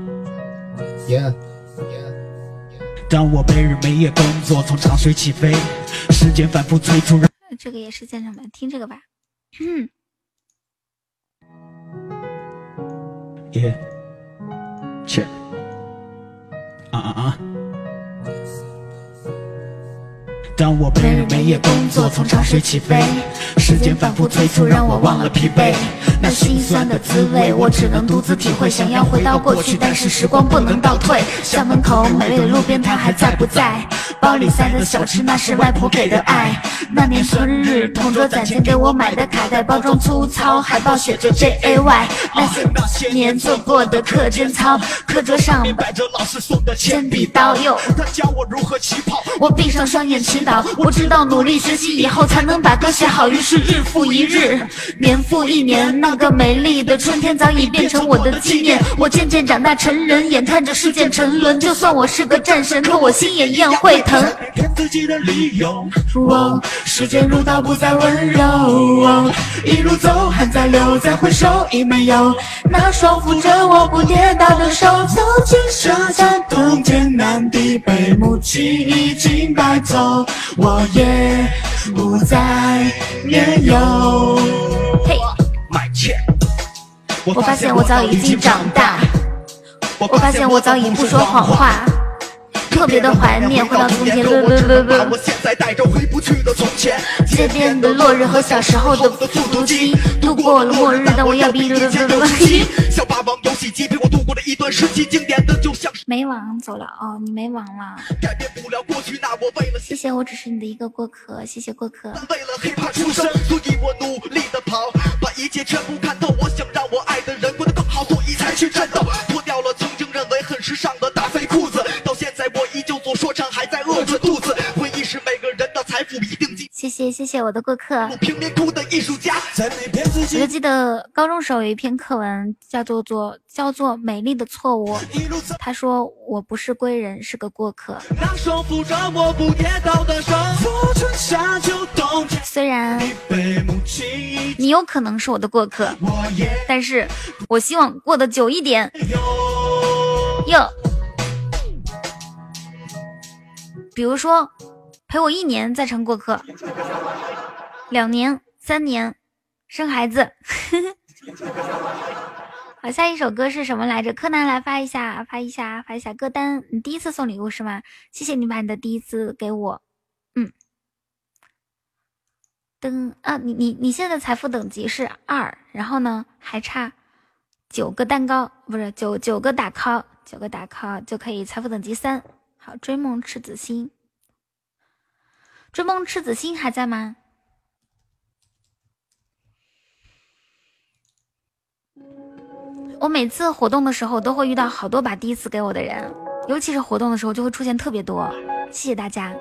耶。当我白日没夜工作，从长水起飞，时间反复催促。这个也是现场版，听这个吧。嗯。耶，切，啊啊啊！当我白日没夜工作，从长水起飞，时间反复催促，让我忘了疲惫。那心酸的滋味，我只能独自体会。想要回到过去，但是时光不能倒退。校门口美味的路边摊还在不在？包里塞的小吃，那是外婆给的爱。那年生日，同桌攒钱给我买的卡带，包装粗糙，海报写着 J A Y。那些年做过的课间操，课桌上摆着老师送的铅笔刀。哟，他教我如何起跑，我闭上双眼祈祷。我知道努力学习以后才能把歌写好，于是日复一日，年复一年，那那个美丽的春天早已变成我的纪念。我渐渐长大成人，眼看着世界沉沦，就算我是个战神，可我心也一样会疼。骗自己的理由，时间如刀不再温柔，一路走汗在流，再回首已没有那双扶着我不跌倒的手。走进这山洞，艰难地被母亲已经带走。我也不再年幼。嘿，我发现我早已经长大，我发现我早已不说谎话，特别的怀念回到从前。我现在带着回不去的从前，街边的落日和小时候的复读机，度过了末日，但我要比的的心。小霸王游戏机陪我度过了一段时期，经典的就像没网走了哦，你没网了。改变不了过去，那我为了谢谢，我只是你的一个过客，谢谢过客。为了 hiphop 出生，所以我努力的跑，把一切全部看透。我想让我爱的人过得更好，所以才去战斗。脱掉了曾经认为很时尚的大肥裤子，到现在我依旧做说唱，还在饿着肚子。回忆是每个人的财富一定。谢谢谢谢我的过客。贫民窟的艺术家，我就记得高中时候有一篇课文叫做做叫做美丽的错误。他说我不是归人，是个过客。虽然你有可能是我的过客，但是我希望过得久一点。哟，比如说陪我一年再成过客，两年、三年，生孩子。好，下一首歌是什么来着？柯南来发一下，发一下，发一下歌单。你第一次送礼物是吗？谢谢你把你的第一次给我。嗯，噔啊，你你你现在财富等级是二，然后呢还差九个蛋糕，不是九九个打 call，九个打 call 就可以财富等级三。好，追梦赤子心，追梦赤子心还在吗？我每次活动的时候都会遇到好多把第一次给我的人，尤其是活动的时候就会出现特别多。谢谢大家。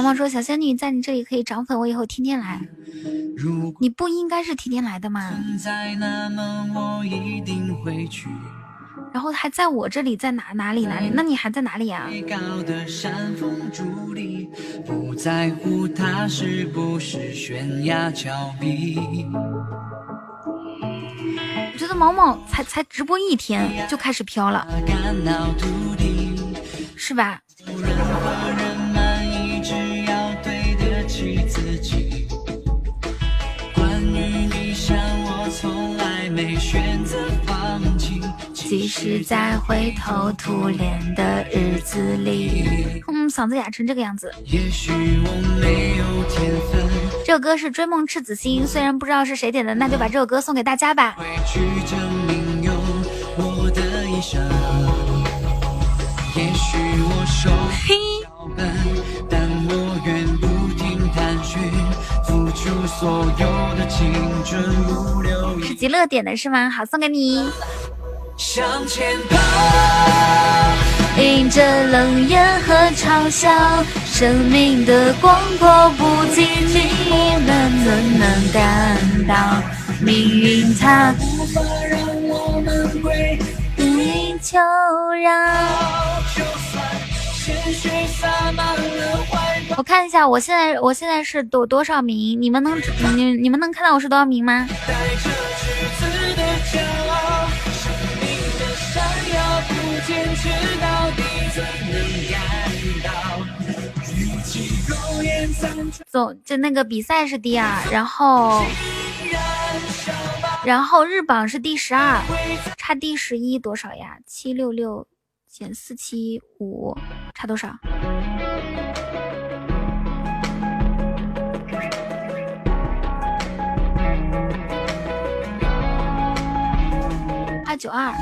毛毛说：“小仙女在你这里可以涨粉，我以后天天来。你不应该是天天来的吗？然后还在我这里，在哪哪里哪里？那你还在哪里啊？”我觉得毛毛才才直播一天就开始飘了，是吧？即使在灰头土脸的日子里，嗯，嗓子哑成这个样子。这首歌是《追梦赤子心》，虽然不知道是谁点的，那就把这首歌送给大家吧。嘿。所有的青春不留是极乐点的是吗？好，送给你。向前跑，迎着冷眼和嘲笑，生命的广阔不及你，能不能感到命运它无法让我们归地求饶。我看一下，我现在我现在是多多少名？你们能你你们能看到我是多少名吗？总就那个比赛是第二，然后然后日榜是第十二，差第十一多少呀？七六六减四七五，差多少？二九二。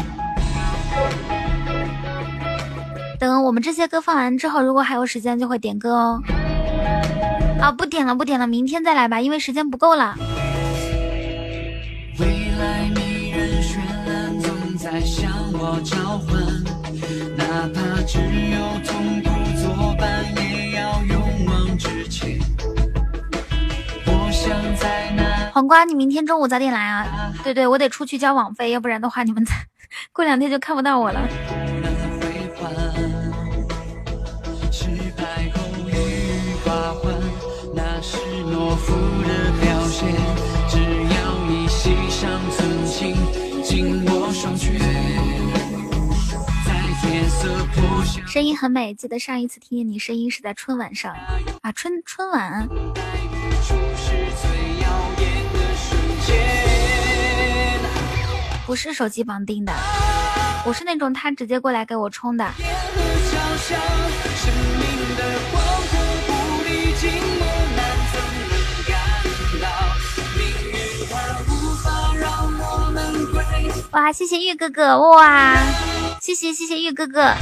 等我们这些歌放完之后，如果还有时间，就会点歌哦。啊，不点了，不点了，明天再来吧，因为时间不够了。黄瓜，你明天中午早点来啊！对对，我得出去交网费，要不然的话，你们 过两天就看不到我了。声音很美，记得上一次听见你声音是在春晚上啊，春春晚。不是手机绑定的，我是那种他直接过来给我充的。哇，谢谢玉哥哥，哇，谢谢谢谢玉哥哥，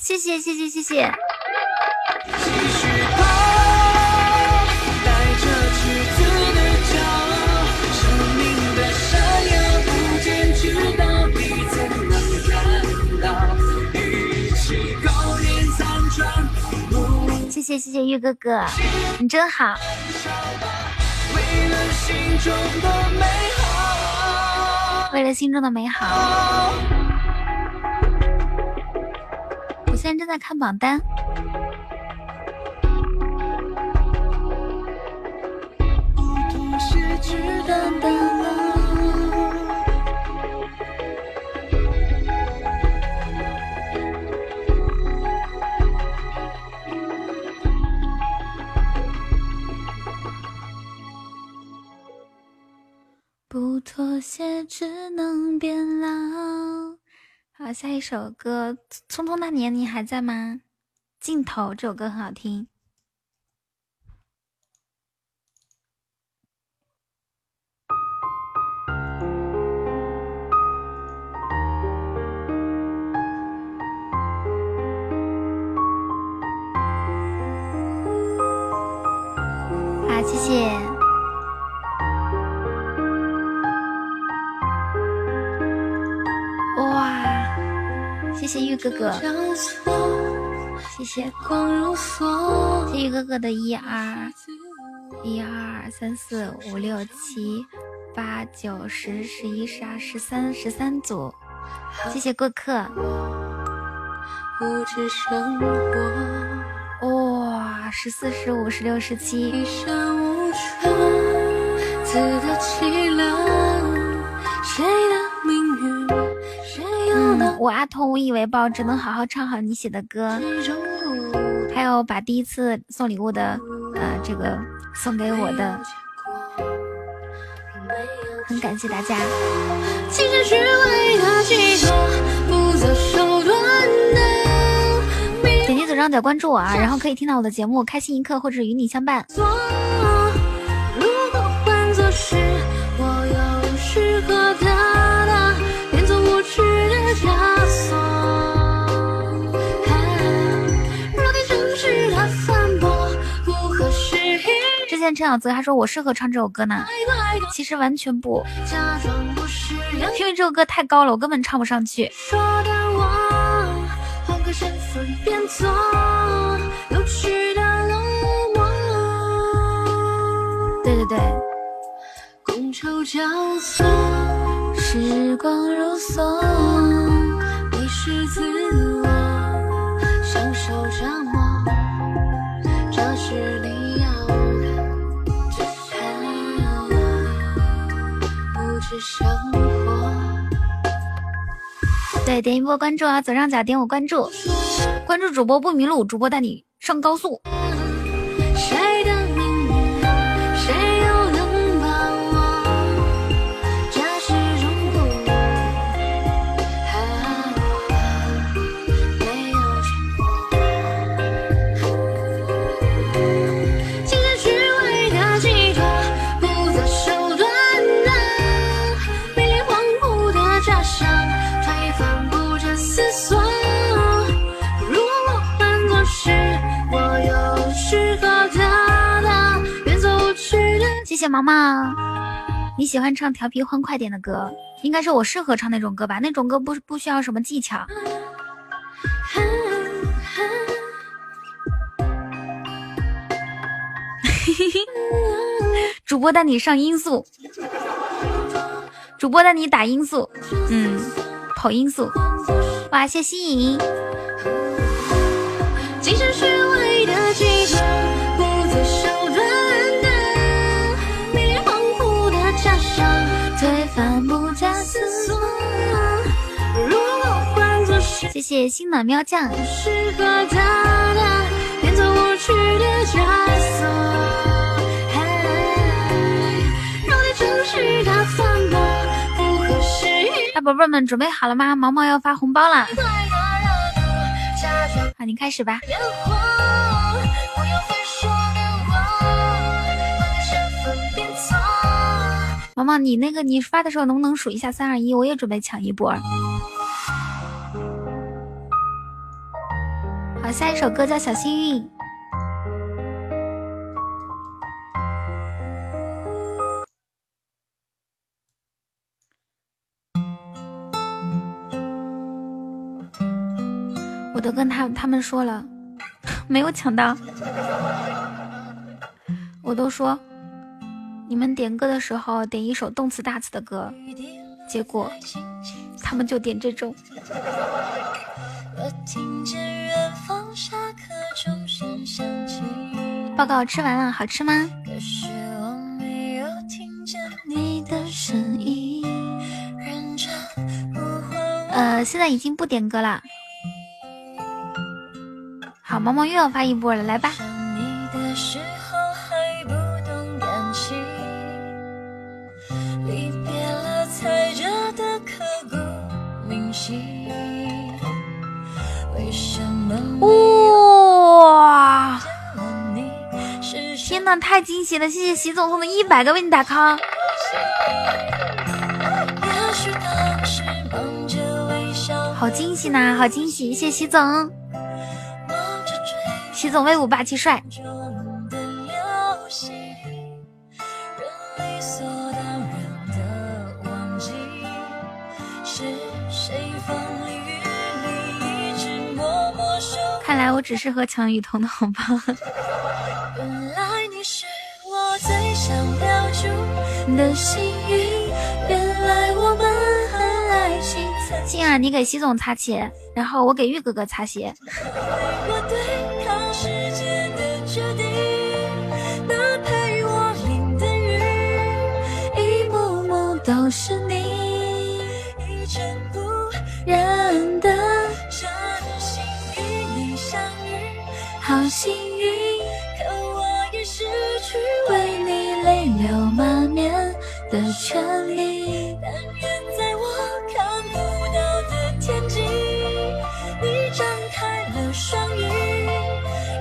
谢谢谢谢谢谢。谢谢谢谢玉哥哥，你真好。为了心中的美好，我现在正在看榜单。不不妥协，只能变老。好，下一首歌《匆匆那年》，你还在吗？镜头这首歌很好听。好，谢谢。谢谢玉哥哥，谢谢，谢谢玉哥哥的一二一二三四五六七八九十十一十二十三十三组，谢谢过客。哇，十四十五十六十七。我阿童无以为报，只能好好唱好你写的歌，还有把第一次送礼物的，呃，这个送给我的，很感谢大家。点击左上角关注我啊，然后可以听到我的节目《开心一刻》或者与你相伴。前陈小泽还说我适合唱这首歌呢，其实完全不，因为这首歌太高了，我根本唱不上去。说的我换个身份变作有趣的冷漠对对对。觥筹交错时光如梭，迷失自我，对，点一波关注啊！左上角点我关注，关注主播不迷路，主播带你上高速。谢谢毛毛，你喜欢唱调皮欢快点的歌，应该是我适合唱那种歌吧？那种歌不不需要什么技巧。主播带你上音速，主播带你打音速，嗯，跑音速。哇，谢谢心颖。谢谢心暖喵酱。大宝贝们准备好了吗？毛毛要发红包了。好，你开始吧。毛毛，你那个你发的时候能不能数一下三二一？我也准备抢一波。下一首歌叫《小幸运》。我都跟他他们说了，没有抢到。我都说，你们点歌的时候点一首动词大词的歌，结果他们就点这种。报告吃完了，好吃吗？呃，现在已经不点歌了。好，毛毛又要发一波了，来吧。呐，太惊喜了！谢谢习总送的一百个为你打 call。好惊喜呐，好惊喜！谢谢习总，习总威武霸气帅。看来我只适合抢雨桐的红包。静啊，你给习总擦鞋，然后我给玉哥哥擦鞋。都是你一尘不染的真心与你相遇。好幸运，可我已失去为你泪流满权利。但愿在我看不到的天际，你张开了双翼。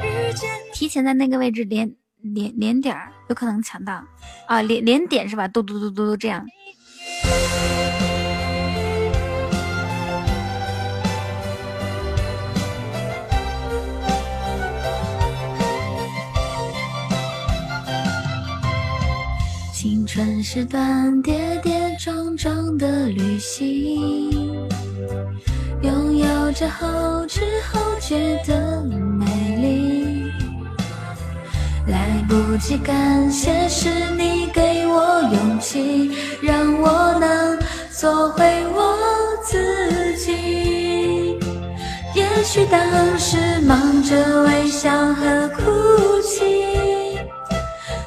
遇见提前在那个位置连连连点儿，有可能抢到啊！连连点是吧？嘟嘟嘟嘟嘟这样。青春是段跌跌撞撞的旅行，拥有着后知后觉的美丽。来不及感谢，是你给我勇气，让我能做回我自己。也许当时忙着微笑和哭泣，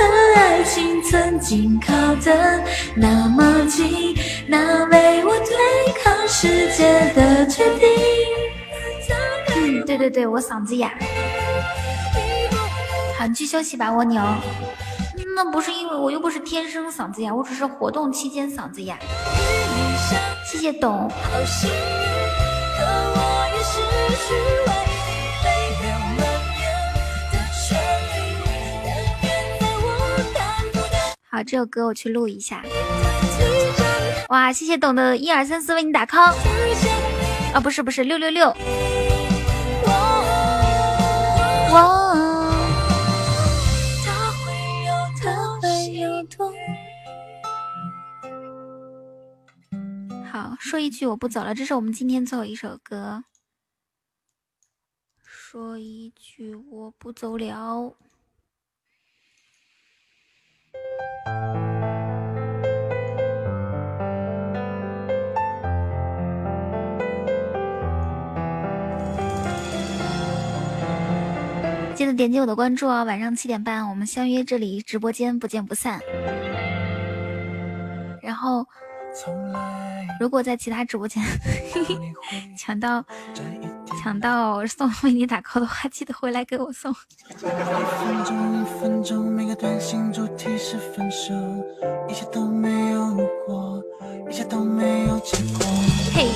我们和爱情曾经靠得那么近，那为我对抗世界的决定。嗯，对对对，我嗓子哑。好，你去休息吧，蜗牛。那不是因为我又不是天生嗓子哑，我只是活动期间嗓子哑。谢谢董。好，这首歌我去录一下。哇，谢谢懂的一二三四为你打 call。啊，不是不是，六六六。哇。好，说一句我不走了，这是我们今天最后一首歌。说一句我不走了。记得点击我的关注哦，晚上七点半我们相约这里直播间，不见不散。然后，如果在其他直播间 抢到抢到送为你打 call 的话，记得回来给我送。嘿，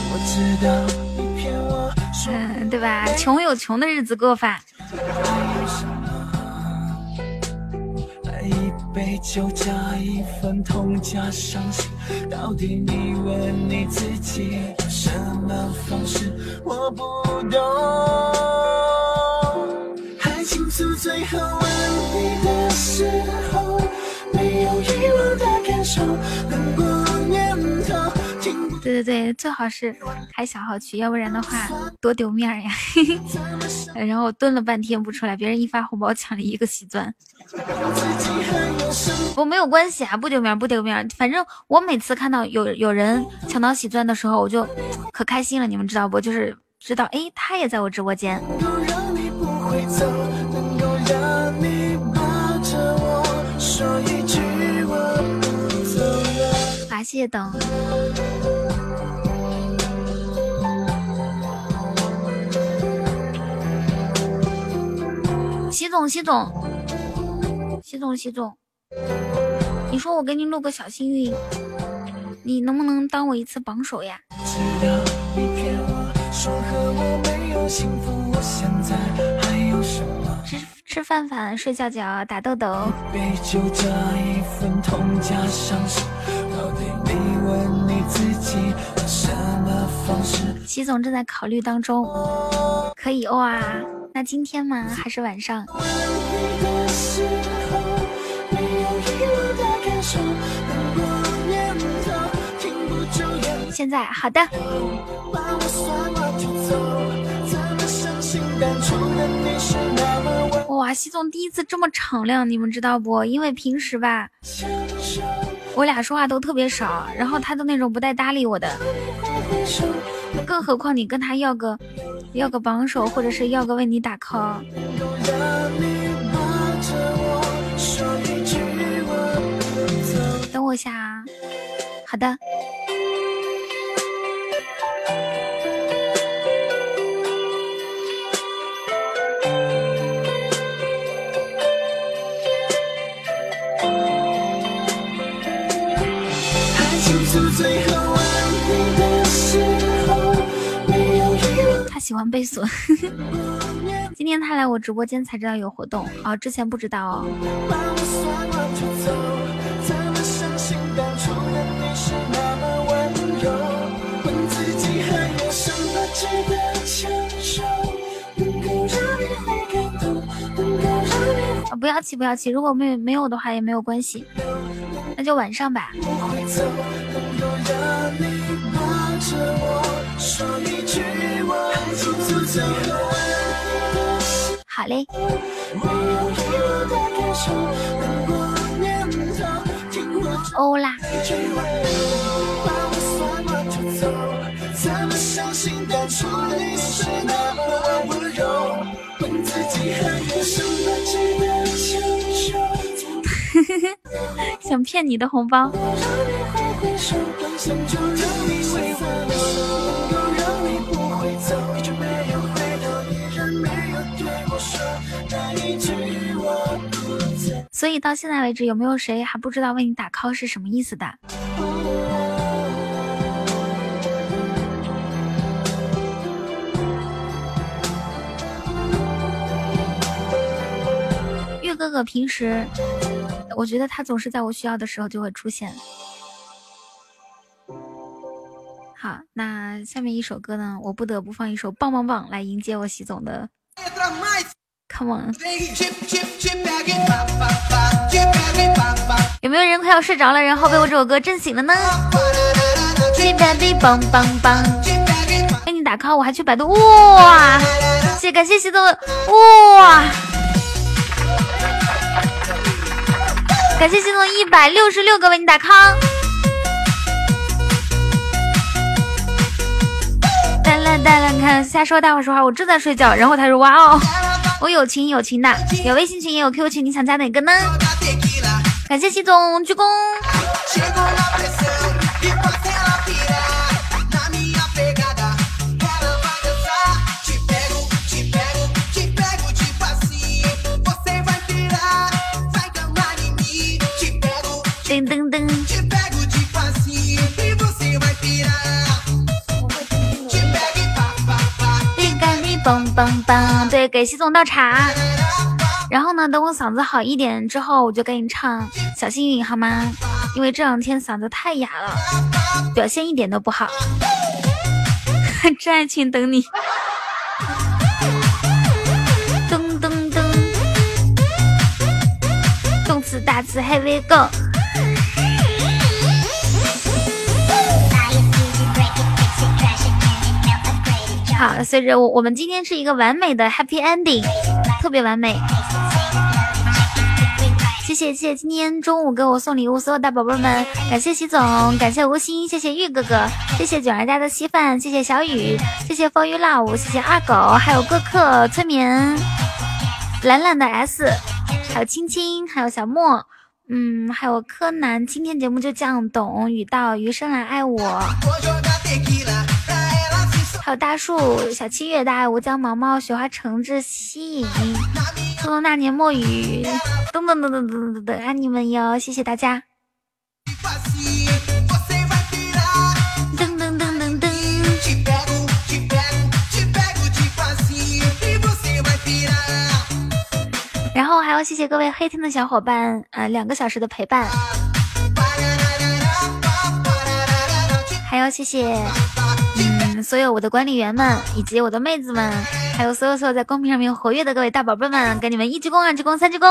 嗯，对吧？穷有穷的日子过法。杯酒加一份痛加伤心，到底你问你自己什么方式？我不懂。爱情从最后吻你的时候，没有遗忘的感受，难过念头。对对对，最好是开小号去，要不然的话多丢面呀。然后蹲了半天不出来，别人一发红包抢了一个喜钻。我没有关系啊，不丢面不丢面，反正我每次看到有有人抢到喜钻的时候，我就可开心了。你们知道不？就是知道，哎，他也在我直播间。谢等。习总，习总，习总，习总，你说我给你录个小幸运，你能不能当我一次榜首呀？吃吃饭饭，睡觉觉，打豆豆。习总正在考虑当中，可以哇。那今天吗？还是晚上？现在好的。哇，西总第一次这么敞亮，你们知道不？因为平时吧，我俩说话都特别少，然后他都那种不带搭理我的，更何况你跟他要个。要个榜首，或者是要个为你打 call。等我下啊，好的。最后的时候。喜欢被损。今天他来我直播间才知道有活动哦，之前不知道哦。啊，不要气，不要气，如果没没有的话也没有关系，那就晚上吧。好嘞。欧啦。想骗你的红包。所以到现在为止，有没有谁还不知道为你打 call 是什么意思的？月哥哥平时，我觉得他总是在我需要的时候就会出现。好，那下面一首歌呢，我不得不放一首棒棒棒来迎接我习总的。Come on，有没有人快要睡着了，然后被我这首歌震醒了呢？棒棒棒，给你打 call，我还去百度，哇！谢感谢习总，哇！感谢习总一百六十六个为你打 call。带了带了，你看瞎说大话说话，我正在睡觉，然后他说哇哦。我有情有情的，有微信群也有 QQ 群，你想加哪个呢？感谢习总鞠躬。棒棒！对，给习总倒茶。然后呢，等我嗓子好一点之后，我就给你唱《小幸运》，好吗？因为这两天嗓子太哑了，表现一点都不好。真爱情等你。噔噔噔，动次大次 Here we go。好，随着我，我们今天是一个完美的 happy ending，特别完美。谢谢谢谢今天中午给我送礼物所有大宝贝们，感谢习总，感谢吴昕，谢谢玉哥哥，谢谢九儿家的稀饭，谢谢小雨，谢谢风雨 love，谢谢二狗，还有过客催眠，懒懒的 S，还有青青，还有小莫，嗯，还有柯南。今天节目就这样，懂雨到余生来爱我。还有大树、小七月、大爱无疆、毛毛、雪花、橙子、吸引、匆匆那年墨雨，等等等等等等等，爱你们哟！谢谢大家。然后还要谢谢各位黑厅的小伙伴，呃，两个小时的陪伴。还要谢谢。所有我的管理员们，以及我的妹子们，还有所有所有在公屏上面活跃的各位大宝贝们，给你们一鞠躬、二鞠躬、三鞠躬。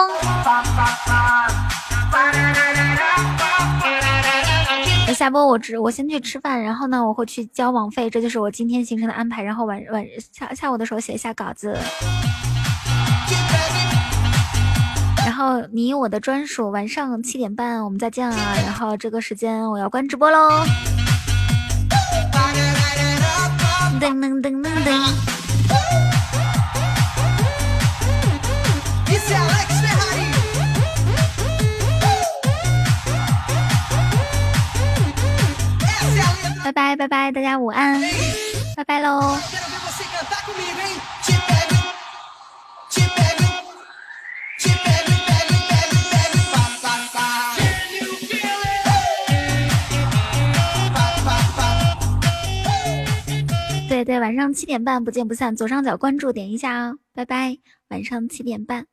我下播我吃，我先去吃饭，然后呢，我会去交网费，这就是我今天行程的安排。然后晚晚下下午的时候写一下稿子。然后你我的专属，晚上七点半我们再见啊！然后这个时间我要关直播喽。噔噔噔噔噔！拜拜拜拜，大家午安，拜拜喽！对，晚上七点半不见不散，左上角关注点一下哦，拜拜，晚上七点半。